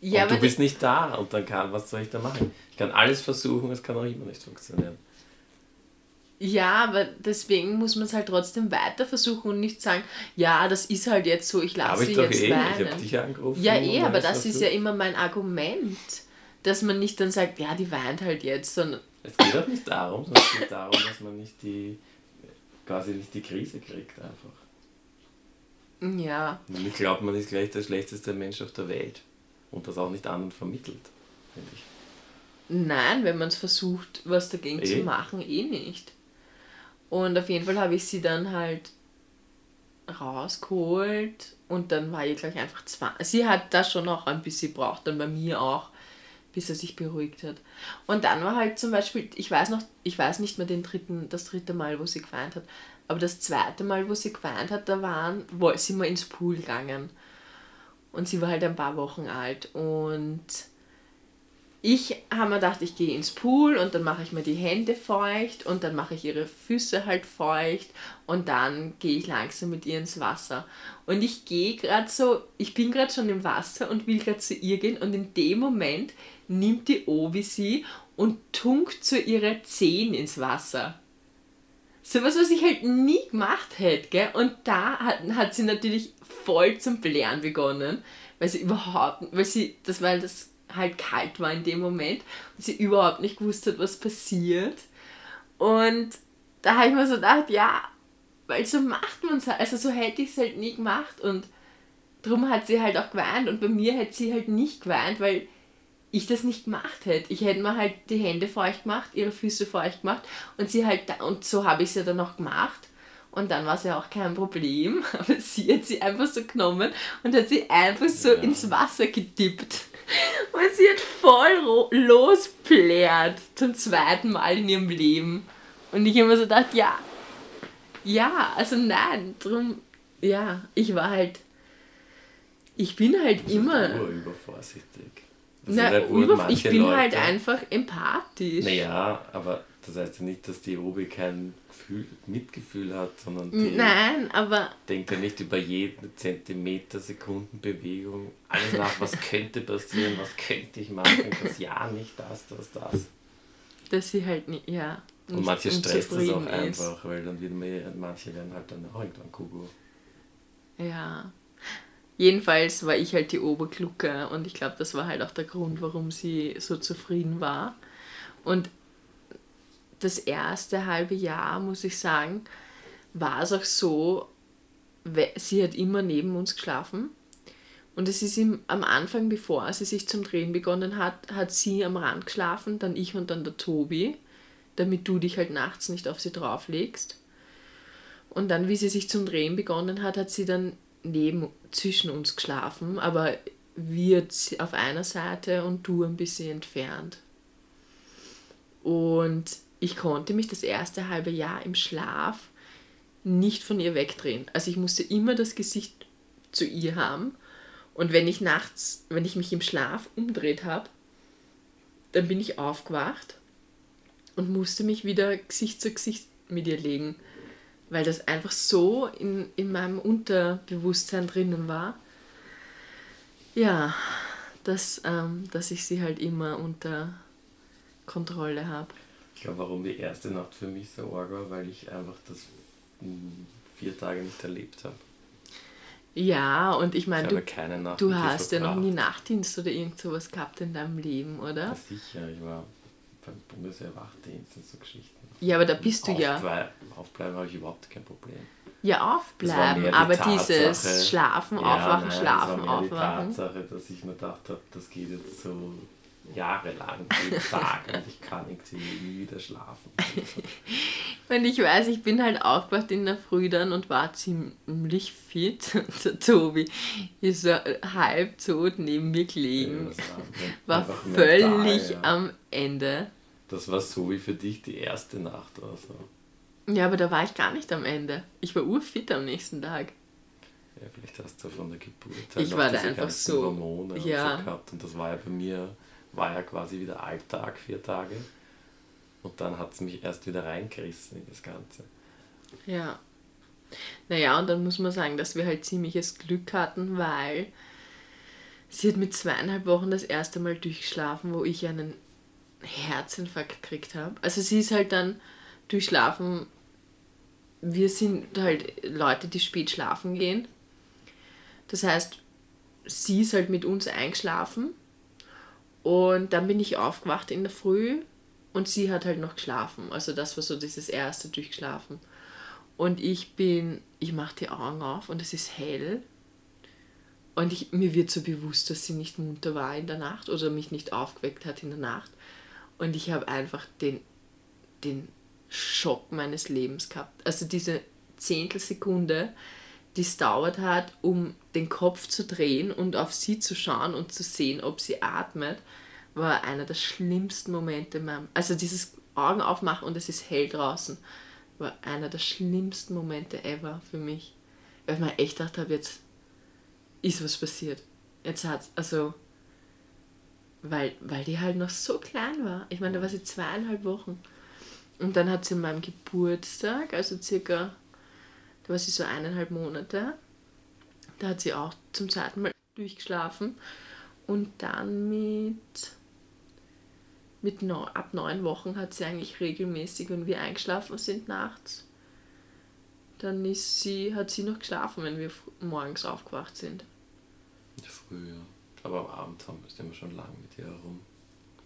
S1: Ja, und du bist nicht da und dann kann, was soll ich da machen? Ich kann alles versuchen, es kann auch immer nicht funktionieren.
S2: Ja, aber deswegen muss man es halt trotzdem weiter versuchen und nicht sagen, ja, das ist halt jetzt so, ich lasse sie jetzt eh, weinen. Ich habe dich angerufen. Ja, eh, aber das ist ja immer mein Argument, dass man nicht dann sagt, ja, die weint halt jetzt, sondern...
S1: Es geht auch nicht darum, sondern es geht darum, dass man nicht die, quasi nicht die Krise kriegt einfach.
S2: Ja.
S1: Und ich glaube, man ist gleich der schlechteste Mensch auf der Welt und das auch nicht anderen vermittelt, finde ich.
S2: Nein, wenn man es versucht, was dagegen eh. zu machen, eh nicht. Und auf jeden Fall habe ich sie dann halt rausgeholt und dann war ich gleich einfach zwei. Sie hat da schon auch ein bisschen braucht, dann bei mir auch, bis er sich beruhigt hat. Und dann war halt zum Beispiel, ich weiß noch, ich weiß nicht mehr den dritten, das dritte Mal, wo sie geweint hat, aber das zweite Mal, wo sie geweint hat, da waren, wo, sind wir ins Pool gegangen. Und sie war halt ein paar Wochen alt und ich habe mir gedacht, ich gehe ins Pool und dann mache ich mir die Hände feucht und dann mache ich ihre Füße halt feucht und dann gehe ich langsam mit ihr ins Wasser. Und ich gehe gerade so, ich bin gerade schon im Wasser und will gerade zu ihr gehen und in dem Moment nimmt die Obi sie und tunkt so ihre Zehen ins Wasser. So was, was ich halt nie gemacht hätte, gell? Und da hat, hat sie natürlich voll zum Blären begonnen, weil sie überhaupt, weil sie, das war das halt kalt war in dem Moment und sie überhaupt nicht gewusst hat, was passiert. Und da habe ich mir so gedacht, ja, weil so macht man es halt. Also so hätte ich es halt nie gemacht und darum hat sie halt auch geweint und bei mir hätte sie halt nicht geweint, weil ich das nicht gemacht hätte. Ich hätte mir halt die Hände feucht gemacht, ihre Füße feucht gemacht und sie halt da, und so habe ich ja dann auch gemacht. Und dann war es ja auch kein Problem, aber sie hat sie einfach so genommen und hat sie einfach so ja. ins Wasser gedippt. Und sie hat voll losplärt zum zweiten Mal in ihrem Leben. Und ich habe mir so gedacht, ja, ja, also nein, drum, ja, ich war halt, ich bin halt
S1: also
S2: immer.
S1: übervorsichtig.
S2: Na,
S1: halt
S2: ich bin
S1: Leute,
S2: halt einfach empathisch.
S1: Naja, aber das heißt ja nicht, dass die Obi kein Gefühl, Mitgefühl hat, sondern die
S2: Nein, aber
S1: denkt ja nicht über jeden Zentimeter, Sekunden Bewegung alles nach, was könnte passieren, was könnte ich machen, das ja nicht, das, das, das.
S2: dass sie halt nicht, ja.
S1: Und
S2: nicht
S1: manche stresst das auch
S2: ist.
S1: einfach, weil dann wird man, manche werden halt dann auch irgendwann Kugu.
S2: Ja. Jedenfalls war ich halt die Oberglucke und ich glaube, das war halt auch der Grund, warum sie so zufrieden war. Und das erste halbe Jahr, muss ich sagen, war es auch so, sie hat immer neben uns geschlafen. Und es ist ihm am Anfang, bevor sie sich zum Drehen begonnen hat, hat sie am Rand geschlafen, dann ich und dann der Tobi, damit du dich halt nachts nicht auf sie drauflegst. Und dann, wie sie sich zum Drehen begonnen hat, hat sie dann neben, zwischen uns geschlafen, aber wir auf einer Seite und du ein bisschen entfernt. Und ich konnte mich das erste halbe Jahr im Schlaf nicht von ihr wegdrehen. Also ich musste immer das Gesicht zu ihr haben. Und wenn ich nachts, wenn ich mich im Schlaf umdreht habe, dann bin ich aufgewacht und musste mich wieder Gesicht zu Gesicht mit ihr legen, weil das einfach so in, in meinem Unterbewusstsein drinnen war. Ja, dass, ähm, dass ich sie halt immer unter Kontrolle habe.
S1: Ich glaube, warum die erste Nacht für mich so arg war, weil ich einfach das vier Tage nicht erlebt habe.
S2: Ja, und ich meine, du, du hast ja noch nie Nachtdienst oder irgend sowas gehabt in deinem Leben,
S1: Ja,
S2: oder?
S1: sicher, ich war beim Bundeswehr-Wachdienst und so Geschichten.
S2: Ja, aber da bist du ja.
S1: Aufblei- Aufbleiben habe ich überhaupt kein Problem.
S2: Ja, aufbleiben,
S1: die
S2: aber
S1: Tatsache-
S2: dieses Schlafen,
S1: Ja,
S2: Aufwachen,
S1: nein,
S2: Schlafen,
S1: das war mehr
S2: Aufwachen.
S1: die Tatsache, dass ich mir gedacht habe, das geht jetzt so jahrelang, jeden Tag und ich kann irgendwie nie wieder schlafen.
S2: Und ich weiß, ich bin halt aufgewacht in der Früh dann und war ziemlich fit. Und der Tobi ist so halb tot neben mir gelegen.
S1: das war,
S2: War
S1: einfach mental,
S2: völlig
S1: ja.
S2: am Ende.
S1: Das war so wie für dich die erste Nacht oder so.
S2: Ja, aber da war ich gar nicht am Ende. Ich war urfit am nächsten Tag.
S1: Ja, vielleicht hast du von der Geburt
S2: Ich
S1: noch
S2: war da einfach
S1: ganzen
S2: so-
S1: Hormone und
S2: ja.
S1: so gehabt. Und das war ja bei mir, war ja quasi wieder Alltag, vier Tage. Und dann hat es mich erst wieder reingerissen in das Ganze.
S2: Ja. Naja, und dann muss man sagen, dass wir halt ziemliches Glück hatten, weil sie hat mit zweieinhalb Wochen das erste Mal durchgeschlafen, wo ich einen Herzinfarkt gekriegt habe. Also sie ist halt dann durchschlafen. Wir sind halt Leute, die spät schlafen gehen. Das heißt, sie ist halt mit uns eingeschlafen und dann bin ich aufgewacht in der Früh und sie hat halt noch geschlafen. Also das war so dieses erste durchgeschlafen. Und ich bin, ich mache die Augen auf und es ist hell. Und ich, mir wird so bewusst, dass sie nicht munter war in der Nacht oder mich nicht aufgeweckt hat in der Nacht. Und ich habe einfach den, den Schock meines Lebens gehabt. Also diese Zehntelsekunde, die es dauert hat, um den Kopf zu drehen und auf sie zu schauen und zu sehen, ob sie atmet, war einer der schlimmsten Momente in meinem. Also dieses Augen aufmachen und es ist hell draußen, war einer der schlimmsten Momente ever für mich. Weil ich mir echt gedacht habe, jetzt ist was passiert. Jetzt hat also weil, weil die halt noch so klein war. Ich meine, da war sie zweieinhalb Wochen. Und dann hat sie an meinem Geburtstag, also circa, da war sie so eineinhalb Monate, da hat sie auch zum zweiten Mal durchgeschlafen. Und dann mit, mit neu, ab neun Wochen hat sie eigentlich regelmäßig, wenn wir eingeschlafen sind nachts, dann ist sie, hat sie noch geschlafen, wenn wir morgens aufgewacht sind.
S1: Früher. Aber am Abend haben wir immer schon lange mit ihr herum.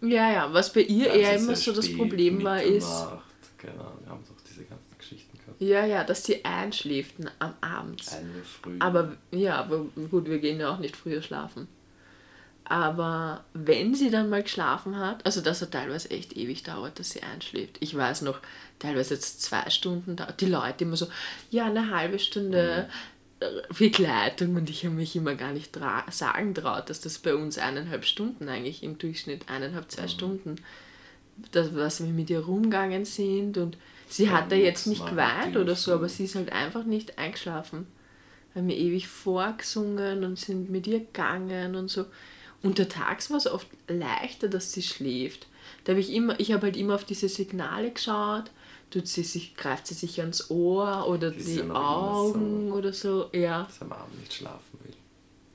S2: Ja, ja, was bei ihr eher immer so das Problem war, ist,
S1: Ahnung, wir haben doch diese ganzen Geschichten gehabt.
S2: ja, ja, dass sie einschläft n- am Abend.
S1: Eine früh.
S2: Aber ja, aber gut, wir gehen ja auch nicht früher schlafen. Aber wenn sie dann mal geschlafen hat, also das hat teilweise echt ewig dauert, dass sie einschläft. Ich weiß noch, teilweise jetzt zwei Stunden dauert. Die Leute immer so, ja, eine halbe Stunde äh, Begleitung und ich habe mich immer gar nicht tra sagen traut, dass das bei uns eineinhalb Stunden eigentlich im Durchschnitt, eineinhalb, zwei Stunden, das, was wir mit ihr rumgegangen sind und sie hat da jetzt nicht geweint oder so, aber sie ist halt einfach nicht eingeschlafen. Haben mir ewig vorgesungen und sind mit ihr gegangen und so. Untertags war es oft leichter, dass sie schläft. Da habe ich immer, ich habe halt immer auf diese Signale geschaut. Tut sie sich, greift sie sich ans Ohr oder
S1: Das
S2: die
S1: ja
S2: Augen oder so. Ja,
S1: dass am Abend nicht schlafen will.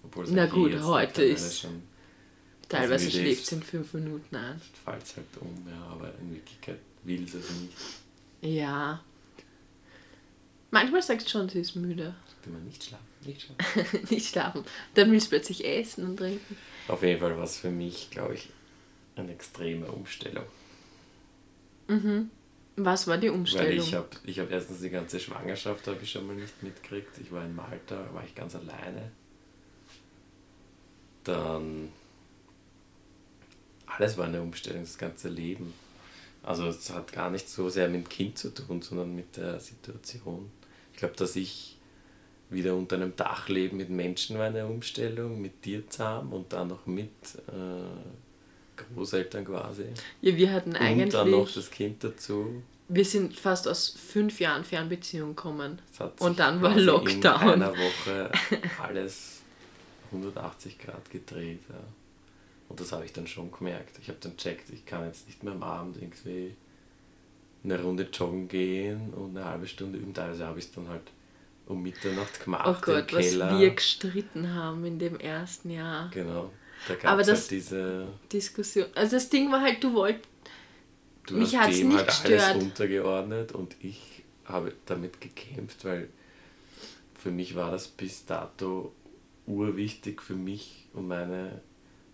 S1: Obwohl
S2: Na gut, heute ist-
S1: Schon,
S2: teilweise
S1: Also
S2: schläft sie in fünf Minuten ein.
S1: fällt es halt um, ja, aber in Wirklichkeit will sie es nicht.
S2: Ja. Manchmal sagt sie schon, sie ist müde.
S1: Sagt immer nicht schlafen, nicht schlafen.
S2: Nicht schlafen. Dann will sie plötzlich essen und trinken.
S1: Auf jeden Fall war es für mich, glaube ich, eine extreme Umstellung.
S2: Was war die
S1: Weil
S2: Umstellung?
S1: ich habe ich hab erstens die ganze Schwangerschaft habe ich schon mal nicht mitgekriegt. Ich war in Malta, war ich ganz alleine. Dann alles war eine Umstellung, das ganze Leben. Also es hat gar nicht so sehr mit dem Kind zu tun, sondern mit der Situation. Ich glaube, dass ich wieder unter einem Dach lebe mit Menschen war eine Umstellung, mit dir zusammen und dann noch mit äh, Großeltern quasi.
S2: ja, wir hatten
S1: Und dann noch
S2: eigentlich.
S1: das Kind dazu.
S2: Wir sind fast aus fünf Jahren Fernbeziehung gekommen. Und dann war Lockdown.
S1: In einer Woche alles 180 Grad gedreht. Ja. Und das habe ich dann schon gemerkt. Ich habe dann checkt, ich kann jetzt nicht mehr am Abend irgendwie eine Runde joggen gehen und eine halbe Stunde üben. Teilweise habe ich es dann halt um Mitternacht gemacht
S2: Oh Gott,
S1: im
S2: was
S1: Keller.
S2: wir gestritten haben in dem ersten Jahr.
S1: Genau. Da
S2: Aber
S1: gab es
S2: das-
S1: halt diese.
S2: Diskussion. Also das Ding war halt, du wolltest.
S1: Du
S2: mich
S1: hast dem
S2: nicht
S1: halt
S2: gestört.
S1: alles untergeordnet und ich habe damit gekämpft, weil für mich war das bis dato urwichtig für mich und meine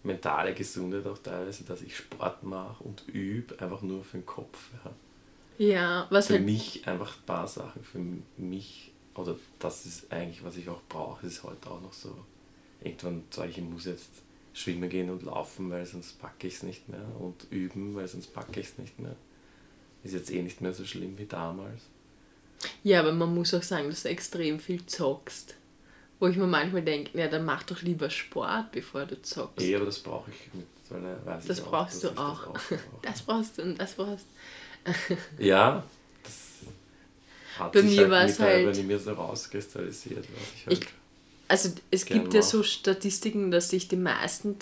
S1: mentale Gesundheit auch teilweise, dass ich Sport mache und übe, einfach nur für den Kopf. Ja.
S2: Ja, was
S1: Für
S2: halt.
S1: mich einfach ein paar Sachen, für mich, oder das ist eigentlich, was ich auch brauche, ist heute auch noch so. Irgendwann sage ich, ich muss jetzt schwimmen gehen und laufen, weil sonst packe ich es nicht mehr und üben, weil sonst packe ich es nicht mehr. Ist jetzt eh nicht mehr so schlimm wie damals.
S2: Ja, aber man muss auch sagen, dass du extrem viel zockst. Wo ich mir manchmal denke, ja, dann mach doch lieber Sport, bevor du zockst.
S1: Eh, aber das brauche ich mittlerweile, weiß
S2: Das
S1: ich auch,
S2: brauchst du
S1: ich
S2: auch.
S1: Das auch.
S2: Das brauchst du und das brauchst
S1: Ja, das hat
S2: Bei
S1: sich
S2: mir
S1: halt mittlerweile
S2: halt-
S1: nicht mehr so rauskristallisiert, was ich halt.
S2: Ich- Also es
S1: Gern
S2: gibt ja so Statistiken, dass sich die meisten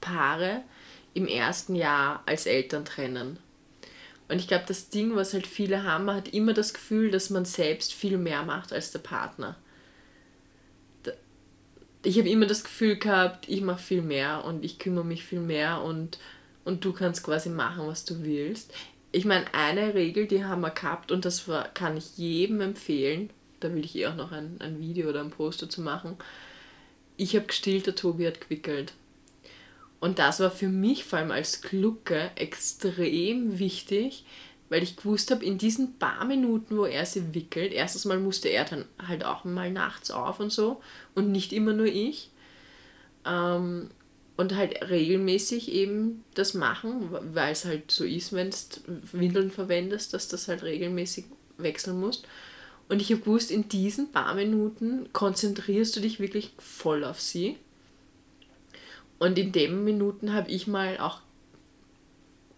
S2: Paare im ersten Jahr als Eltern trennen. Und ich glaube, das Ding, was halt viele haben, man hat immer das Gefühl, dass man selbst viel mehr macht als der Partner. Ich habe immer das Gefühl gehabt, ich mache viel mehr und ich kümmere mich viel mehr und, und du kannst quasi machen, was du willst. Ich meine, eine Regel, die haben wir gehabt und das war, kann ich jedem empfehlen, da will ich eh auch noch ein, ein Video oder ein Post dazu machen. Ich habe gestillt, der Tobi hat gewickelt. Und das war für mich vor allem als Glucke extrem wichtig, weil ich gewusst habe, in diesen paar Minuten, wo er sie wickelt, erstens mal musste er dann halt auch mal nachts auf und so und nicht immer nur ich. Ähm, und halt regelmäßig eben das machen, weil es halt so ist, wenn du Windeln verwendest, dass das halt regelmäßig wechseln musst. Und ich habe gewusst, in diesen paar Minuten konzentrierst du dich wirklich voll auf sie. Und in den Minuten habe ich mal auch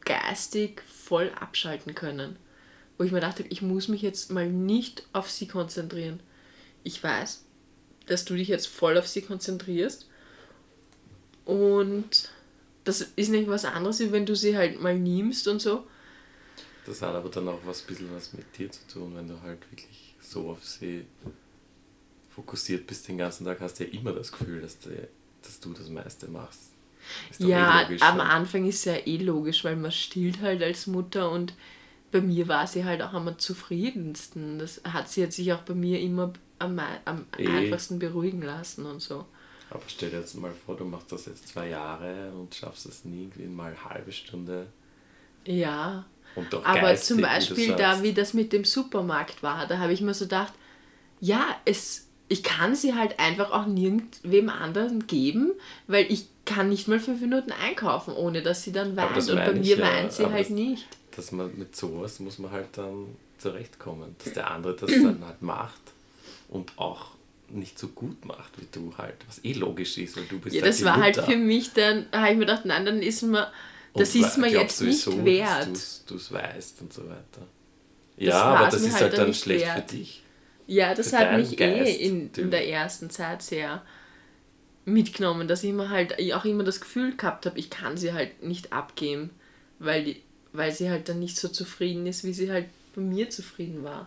S2: geistig voll abschalten können. Wo ich mir dachte, ich muss mich jetzt mal nicht auf sie konzentrieren. Ich weiß, dass du dich jetzt voll auf sie konzentrierst. Und das ist nicht was anderes, wenn du sie halt mal nimmst und so.
S1: Das hat aber dann auch was bisschen was mit dir zu tun, wenn du halt wirklich so auf sie fokussiert bist den ganzen Tag, hast du ja immer das Gefühl, dass, du, dass du das meiste machst. Ist doch
S2: Ja,
S1: eh
S2: am. Anfang ist ja eh logisch, weil man stillt halt als Mutter und bei mir war sie halt auch am zufriedensten. Das hat sie jetzt sich auch bei mir immer am, am
S1: Eh.
S2: einfachsten beruhigen lassen und so.
S1: Aber stell dir jetzt mal vor, du machst das jetzt zwei Jahre und schaffst es nie irgendwie mal eine halbe Stunde
S2: Ja,
S1: und doch
S2: aber zum Beispiel da, wie das mit dem Supermarkt war, da habe ich mir so gedacht, ja, es, ich kann sie halt einfach auch nirgendwem anderen geben, weil ich kann nicht mal fünf Minuten einkaufen, ohne dass sie dann weint. Und bei mir
S1: ja,
S2: weint sie halt nicht.
S1: dass man mit sowas muss man halt dann zurechtkommen, dass der andere das dann halt macht und auch nicht so gut macht wie du halt, was eh logisch ist, weil du bist
S2: Ja,
S1: halt
S2: das war halt
S1: Mutter.
S2: für mich dann, da habe ich mir gedacht, nein, dann ist mir, das ist mir jetzt nicht wert.
S1: Du es weißt und so weiter.
S2: Das
S1: Ja, aber
S2: war's
S1: das ist
S2: halt
S1: halt
S2: dann
S1: schlecht
S2: wert.
S1: für dich.
S2: Ja, das
S1: für
S2: hat mich
S1: Geist,
S2: eh in, in der ersten Zeit sehr mitgenommen, dass ich immer halt auch immer das Gefühl gehabt habe, ich kann sie halt nicht abgeben, weil, die, weil sie halt dann nicht so zufrieden ist, wie sie halt bei mir zufrieden war.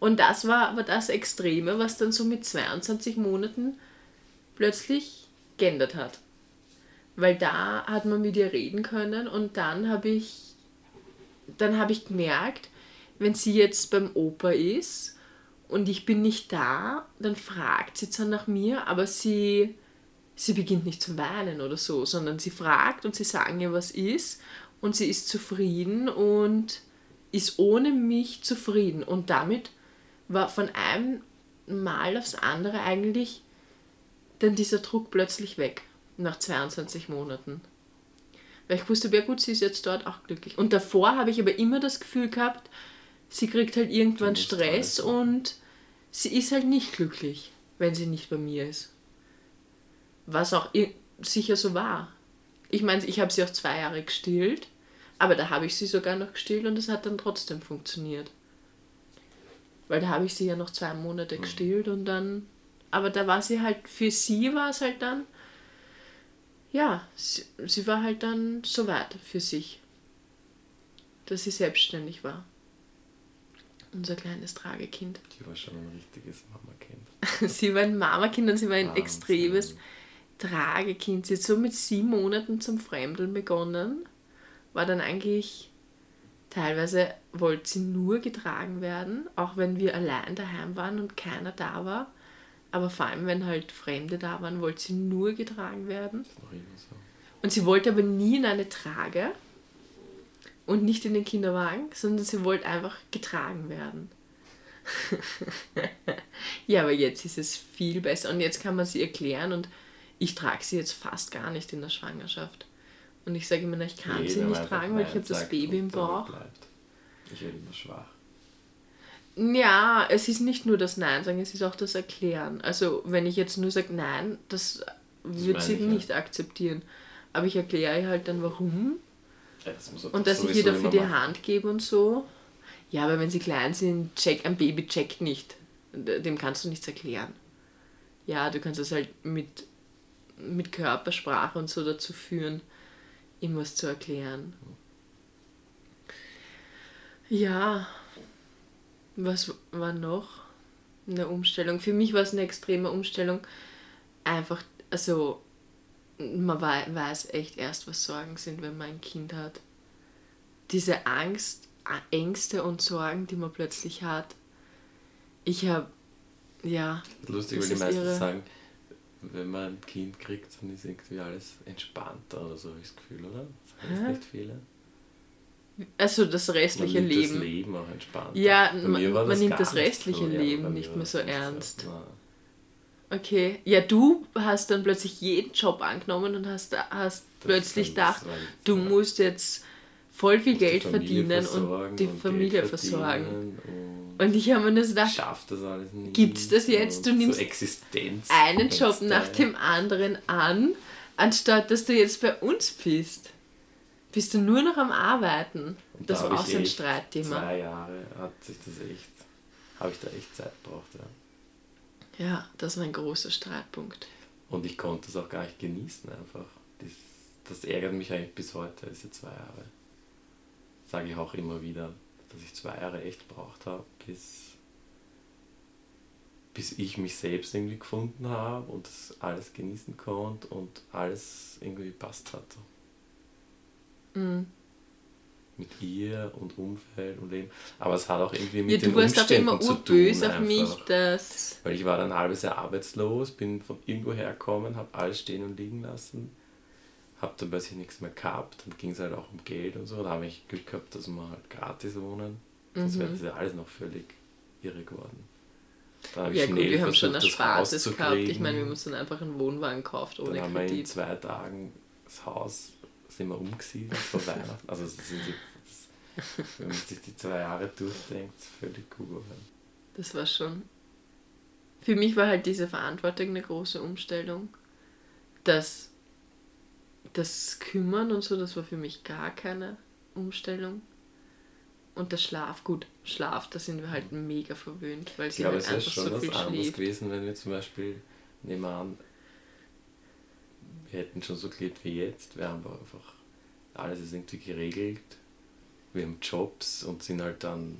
S2: Und das war aber das Extreme, was dann so mit 22 Monaten plötzlich geändert hat. Weil da hat man mit ihr reden können und dann habe ich, dann habe ich gemerkt, wenn sie jetzt beim Opa ist und ich bin nicht da, dann fragt sie zwar nach mir, aber sie, sie beginnt nicht zu weinen oder so, sondern sie fragt und sie sagen ihr, was ist und sie ist zufrieden und ist ohne mich zufrieden. Und damit war von einem Mal aufs andere eigentlich dann dieser Druck plötzlich weg nach 22 Monaten. Weil ich wusste, ja gut, sie ist jetzt dort auch glücklich. Und davor habe ich aber immer das Gefühl gehabt, sie kriegt halt irgendwann Stress und sie ist halt nicht glücklich, wenn sie nicht bei mir ist. Was auch sicher so war. Ich meine, ich habe sie auch zwei Jahre gestillt, aber da habe ich sie sogar noch gestillt und es hat dann trotzdem funktioniert. Weil da habe ich sie ja noch zwei Monate mhm. gestillt und dann. Aber da war sie halt, für sie war es halt dann ja, sie, sie war halt dann so weit für sich, dass sie selbstständig war. Unser kleines Tragekind.
S1: Die war schon ein richtiges Mamakind.
S2: sie war ein Mamakind und sie war ein Wahnsinn. extremes Tragekind. Sie hat so mit sieben Monaten zum Fremdeln begonnen, war dann eigentlich teilweise wollte sie nur getragen werden, auch wenn wir allein daheim waren und keiner da war. Aber vor allem, wenn halt Fremde da waren, wollte sie nur getragen werden. Und sie wollte aber nie in eine Trage und nicht in den Kinderwagen, sondern sie wollte einfach getragen werden. ja, aber jetzt ist es viel besser und jetzt kann man sie erklären und ich trage sie jetzt fast gar nicht in der Schwangerschaft. Und ich sage immer, ich kann Jeder sie nicht tragen, weil ich habe das Baby im Bauch.
S1: Ich werde immer schwach.
S2: Ja, es ist nicht nur das Nein sagen, es ist auch das Erklären. Also wenn ich jetzt nur sage Nein, das, das wird sie nicht ja. akzeptieren. Aber ich erkläre halt dann warum. Ja, das und dass ich ihr dafür die Hand gebe und so. Ja, aber wenn sie klein sind, check, ein Baby checkt nicht. Dem kannst du nichts erklären. Ja, du kannst es halt mit, mit Körpersprache und so dazu führen, ihm was zu erklären. Ja, was war noch eine Umstellung? Für mich war es eine extreme Umstellung. Einfach, also man weiß echt erst, was Sorgen sind, wenn man ein Kind hat. Diese Angst, Ängste und Sorgen, die man plötzlich hat. Ich habe, ja.
S1: Lustig, weil die meisten ihre... sagen, wenn man ein Kind kriegt, dann ist irgendwie alles entspannter oder so, habe ich das Gefühl, oder? Das heißt nicht viele.
S2: Also das restliche
S1: man
S2: Leben.
S1: das Leben auch entspannt.
S2: Ja, man, man nimmt das restliche so, Leben ja, nicht mehr so ernst. So, okay, ja, du hast dann plötzlich jeden Job angenommen und hast, hast plötzlich gedacht, du musst jetzt voll viel Geld verdienen und die Familie versorgen. Und, und ich habe mir das gedacht,
S1: das alles nicht.
S2: Gibt es das jetzt? Du nimmst so einen Job nach dem anderen an, anstatt dass du jetzt bei uns bist bist du nur noch am Arbeiten. Und das da war auch so ein Streitthema.
S1: Zwei Jahre hat sich das echt, habe ich da echt Zeit gebraucht, ja.
S2: Ja, das war ein großer Streitpunkt.
S1: Und ich konnte es auch gar nicht genießen einfach. Das, das ärgert mich eigentlich bis heute, diese zwei Jahre. Sage ich auch immer wieder, dass ich zwei Jahre echt gebraucht habe, bis, bis ich mich selbst irgendwie gefunden habe und das alles genießen konnte und alles irgendwie passt hat. Mhm. Mit ihr und Umfeld und Leben. Aber es hat auch irgendwie mit ja, den Umständen auch immer zu tun. auf mich, dass... Weil ich war dann ein halbes Jahr arbeitslos, bin von irgendwo hergekommen, habe alles stehen und liegen lassen, habe dann plötzlich nichts mehr gehabt. Dann ging es halt auch um Geld und so. Da habe ich Glück gehabt, dass wir halt gratis wohnen. Sonst mhm. wäre das ja alles noch völlig irre geworden.
S2: ja gut, wir haben schon Erspartes gehabt. Ich meine, wir mussten einfach einen Wohnwagen gekauft ohne
S1: dann haben Kredit. Wir in zwei Tagen das Haus sind wir umgesiedelt vor Weihnachten. Also sind sie, das, wenn man sich die zwei Jahre durchdenkt, völlig cool.
S2: Das war schon. Für mich war halt diese Verantwortung eine große Umstellung. Das, das Kümmern und so, das war für mich gar keine Umstellung. Und der Schlaf, gut, Schlaf, da sind wir halt mega verwöhnt, weil sie
S1: halt einfach so viel schläft. gewesen, wenn wir zum Beispiel nebenan wir hätten schon so gelebt wie jetzt. Wir haben einfach, alles ist irgendwie geregelt. Wir haben Jobs und sind halt dann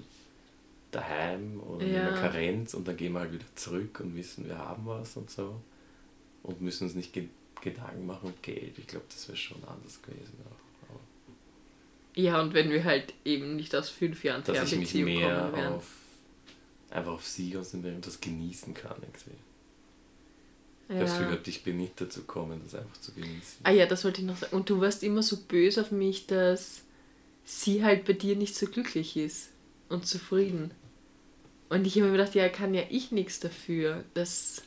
S1: daheim oder ja. in der Karenz und dann gehen wir halt wieder zurück und wissen, wir haben was und so. Und müssen uns nicht Gedanken machen um Geld. Ich glaube, das wäre schon anders gewesen. Auch.
S2: Ja, und wenn wir halt eben nicht aus fünf Jahren
S1: Dass ich mich mehr auf, einfach auf sie konzentrieren und das genießen kann. Irgendwie. Ja. Das Gefühl gehabt, ich bin nicht dazu gekommen, das einfach zu genießen.
S2: Ah ja, das wollte ich noch sagen. Und du warst immer so böse auf mich, dass sie halt bei dir nicht so glücklich ist und zufrieden. Und ich habe mir gedacht, ja, kann ja ich nichts dafür. Das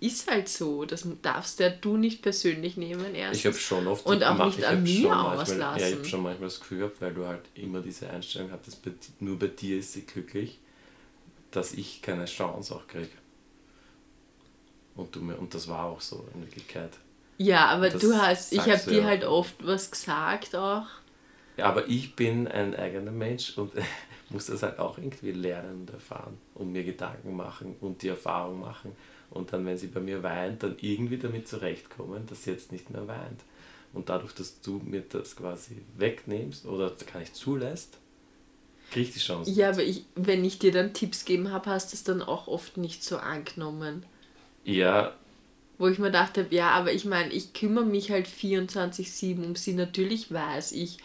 S2: ist halt so. Das darfst ja du nicht persönlich nehmen erst.
S1: Ich habe schon oft
S2: und auch nicht an mir auslassen.
S1: Manchmal, ja, ich habe schon manchmal das Gefühl gehabt, weil du halt immer diese Einstellung hattest, nur bei dir ist sie glücklich, dass ich keine Chance auch kriege. Und, du mir, und das war auch so in Wirklichkeit.
S2: Ja, aber du hast, ich habe dir ja halt oft was gesagt auch.
S1: Ja, aber ich bin ein eigener Mensch und muss das halt auch irgendwie lernen und erfahren und mir Gedanken machen und die Erfahrung machen und dann, wenn sie bei mir weint, dann irgendwie damit zurechtkommen, dass sie jetzt nicht mehr weint. Und dadurch, dass du mir das quasi wegnimmst oder kann ich zulässt, kriege ich die Chance.
S2: Ja, aber ich, wenn ich dir dann Tipps gegeben habe, hast du es dann auch oft nicht so angenommen.
S1: Ja.
S2: Wo ich mir dachte, ja, aber ich meine, ich kümmere mich halt 24-7 um sie. Natürlich weiß ich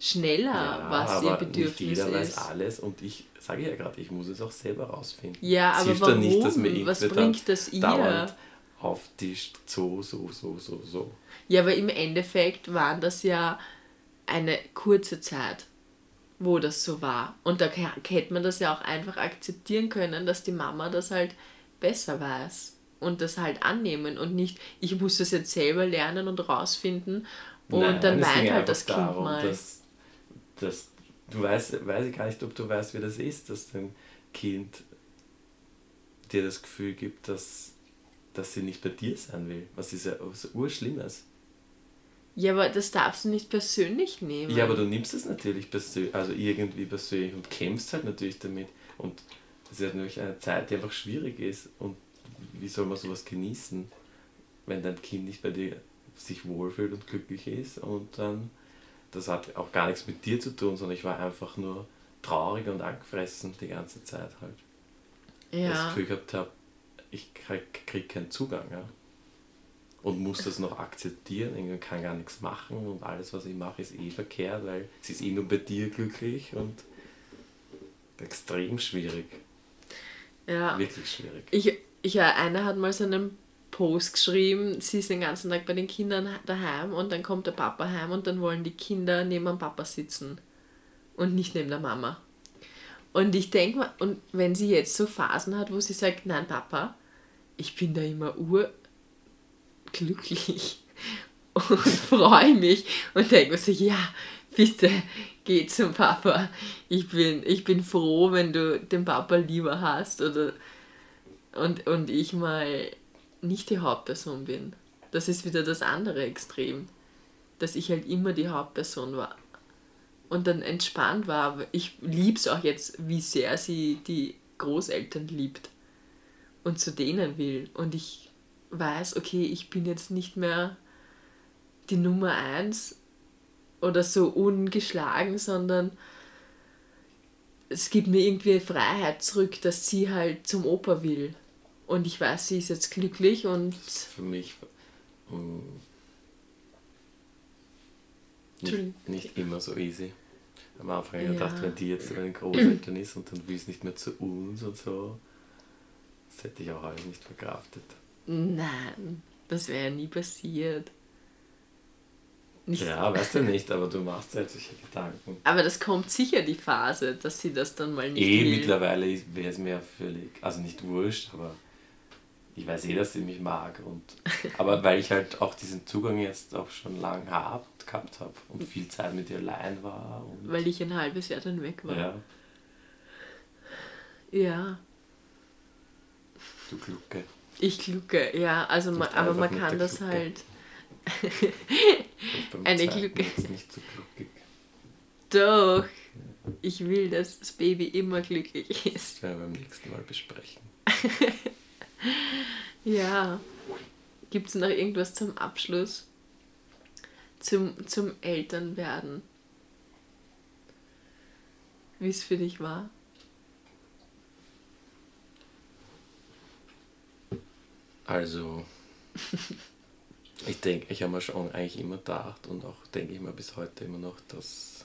S2: schneller, ja, was ihr Bedürfnis nicht jeder
S1: ist. weiß alles und ich sage ja gerade, ich muss es auch selber rausfinden.
S2: Ja, aber hilft warum? Nicht, dass mir was bringt das ihr?
S1: Auftischt, so, so, so, so, so.
S2: Ja, aber im Endeffekt war das ja eine kurze Zeit, wo das so war. Und da hätte man das ja auch einfach akzeptieren können, dass die Mama das halt besser weiß und das halt annehmen und nicht, ich muss das jetzt selber lernen und rausfinden und Nein, dann weint halt das Kind darum, mal.
S1: Dass, dass du weißt, weiß ich gar nicht, ob du weißt, wie das ist, dass dein Kind dir das Gefühl gibt, dass, dass sie nicht bei dir sein will. Was ist ja was Urschlimmes.
S2: Ja, aber das darfst du nicht persönlich nehmen.
S1: Ja, aber du nimmst es natürlich persönlich, also irgendwie persönlich und kämpfst halt natürlich damit. Und das ist natürlich eine Zeit, die einfach schwierig ist. Und wie soll man sowas genießen, wenn dein Kind nicht bei dir sich wohlfühlt und glücklich ist und dann das hat auch gar nichts mit dir zu tun, sondern ich war einfach nur traurig und angefressen die ganze Zeit halt. Ja. Das Gefühl gehabt habe, ich krieg, krieg keinen Zugang. Ja? Und muss das noch akzeptieren, ich kann gar nichts machen und alles, was ich mache, ist eh verkehrt, weil sie ist eh nur bei dir glücklich und extrem schwierig.
S2: Ja.
S1: Wirklich schwierig.
S2: Ich, ich, einer hat mal so einen Post geschrieben, sie ist den ganzen Tag bei den Kindern daheim und dann kommt der Papa heim und dann wollen die Kinder neben dem Papa sitzen und nicht neben der Mama. Und ich denke mal, und wenn sie jetzt so Phasen hat, wo sie sagt, nein Papa, ich bin da immer urglücklich und freue mich und denke mir so, ja, bitte geh zum Papa. Ich bin, ich bin froh, wenn du den Papa lieber hast oder und, und ich mal nicht die Hauptperson bin. Das ist wieder das andere Extrem, dass ich halt immer die Hauptperson war. Und dann entspannt war, ich liebe es auch jetzt, wie sehr sie die Großeltern liebt und zu denen will. Und ich weiß, okay, ich bin jetzt nicht mehr die Nummer eins oder so ungeschlagen, sondern es gibt mir irgendwie Freiheit zurück, dass sie halt zum Opa will. Und ich weiß, sie ist jetzt glücklich und.
S1: Für mich um, nicht, nicht, immer so easy. Am Anfang habe ich ja. gedacht, wenn die jetzt bei den Großeltern ist und dann will es nicht mehr zu uns und so, das hätte ich auch alles nicht verkraftet.
S2: Nein, das wäre ja nie passiert.
S1: Nicht ja, weißt du nicht, aber du machst halt solche Gedanken.
S2: Aber das kommt sicher die Phase, dass sie das dann mal
S1: nicht Eh, will. mittlerweile wäre es mir völlig, also nicht wurscht, aber ich weiß eh, dass sie mich mag. Und, aber weil ich halt auch diesen Zugang jetzt auch schon lang hab, gehabt habe und viel Zeit mit ihr allein war. Und
S2: weil ich ein halbes Jahr dann weg war.
S1: Ja.
S2: Ja.
S1: Du Glucke.
S2: Ich glucke, ja. Also man, aber man kann das Glucke. halt. Eine Glucke.
S1: Nicht so gluckig.
S2: Doch. Ich will, dass das Baby immer glücklich ist.
S1: Das werden wir beim nächsten Mal besprechen.
S2: Ja. Gibt es noch irgendwas zum Abschluss? zum, zum Elternwerden. Wie es für dich war?
S1: Also, ich denke, ich habe mir schon eigentlich immer gedacht und auch denke ich mir bis heute immer noch, dass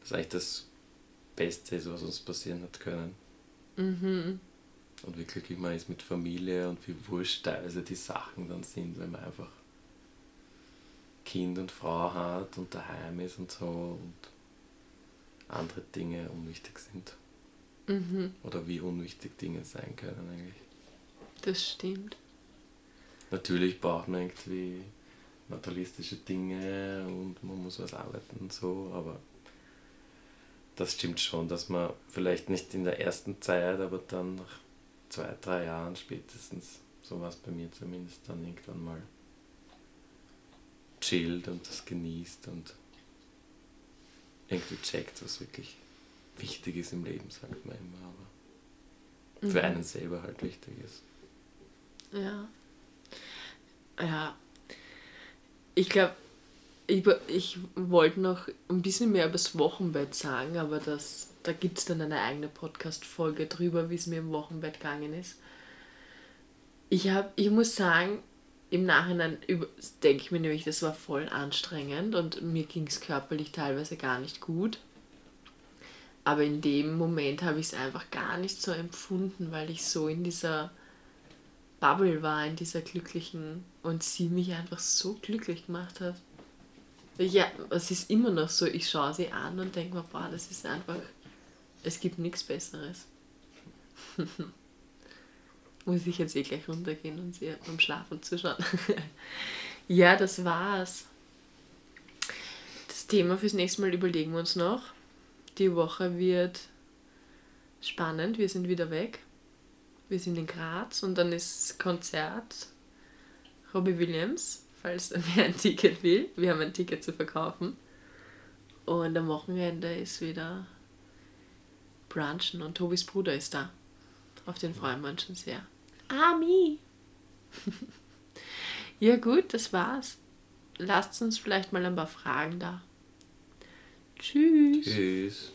S1: das eigentlich das Beste ist, was uns passieren hat können. Mhm. Und wie glücklich man ist mit Familie und wie wurscht teilweise die Sachen dann sind, wenn man einfach Kind und Frau hat und daheim ist und so und andere Dinge unwichtig sind. Mhm. Oder wie unwichtig Dinge sein können eigentlich.
S2: Das stimmt.
S1: Natürlich braucht man irgendwie materialistische Dinge und man muss was arbeiten und so, aber das stimmt schon, dass man vielleicht nicht in der ersten Zeit, aber dann nach zwei, drei Jahren spätestens, so war es bei mir zumindest, dann irgendwann mal chillt und das genießt und irgendwie checkt, was wirklich wichtig ist im Leben, sagt man immer, aber für mhm. einen selber halt wichtig ist.
S2: Ja. Ja. Ich glaube, ich, ich wollte noch ein bisschen mehr über das Wochenbett sagen, aber das, da gibt es dann eine eigene Podcast-Folge drüber, wie es mir im Wochenbett gegangen ist. Ich, hab, ich muss sagen, im Nachhinein denke ich mir nämlich, das war voll anstrengend und mir ging es körperlich teilweise gar nicht gut. Aber in dem Moment habe ich es einfach gar nicht so empfunden, weil ich so in dieser Bubble war, in dieser glücklichen und sie mich einfach so glücklich gemacht hat. Ja, es ist immer noch so, ich schaue sie an und denke mir, boah, das ist einfach, es gibt nichts Besseres. Muss ich jetzt eh gleich runtergehen und sie beim Schlafen zuschauen. ja, das war's. Das Thema fürs nächste Mal überlegen wir uns noch. Die Woche wird spannend, wir sind wieder weg. Wir sind in Graz und dann ist Konzert Robbie Williams falls wer ein Ticket will. Wir haben ein Ticket zu verkaufen. Und am Wochenende ist wieder Brunchen und Tobis Bruder ist da. Auf den freuen wir uns schon sehr. Ami! ja gut, das war's. Lasst uns vielleicht mal ein paar Fragen da. Tschüss. Tschüss.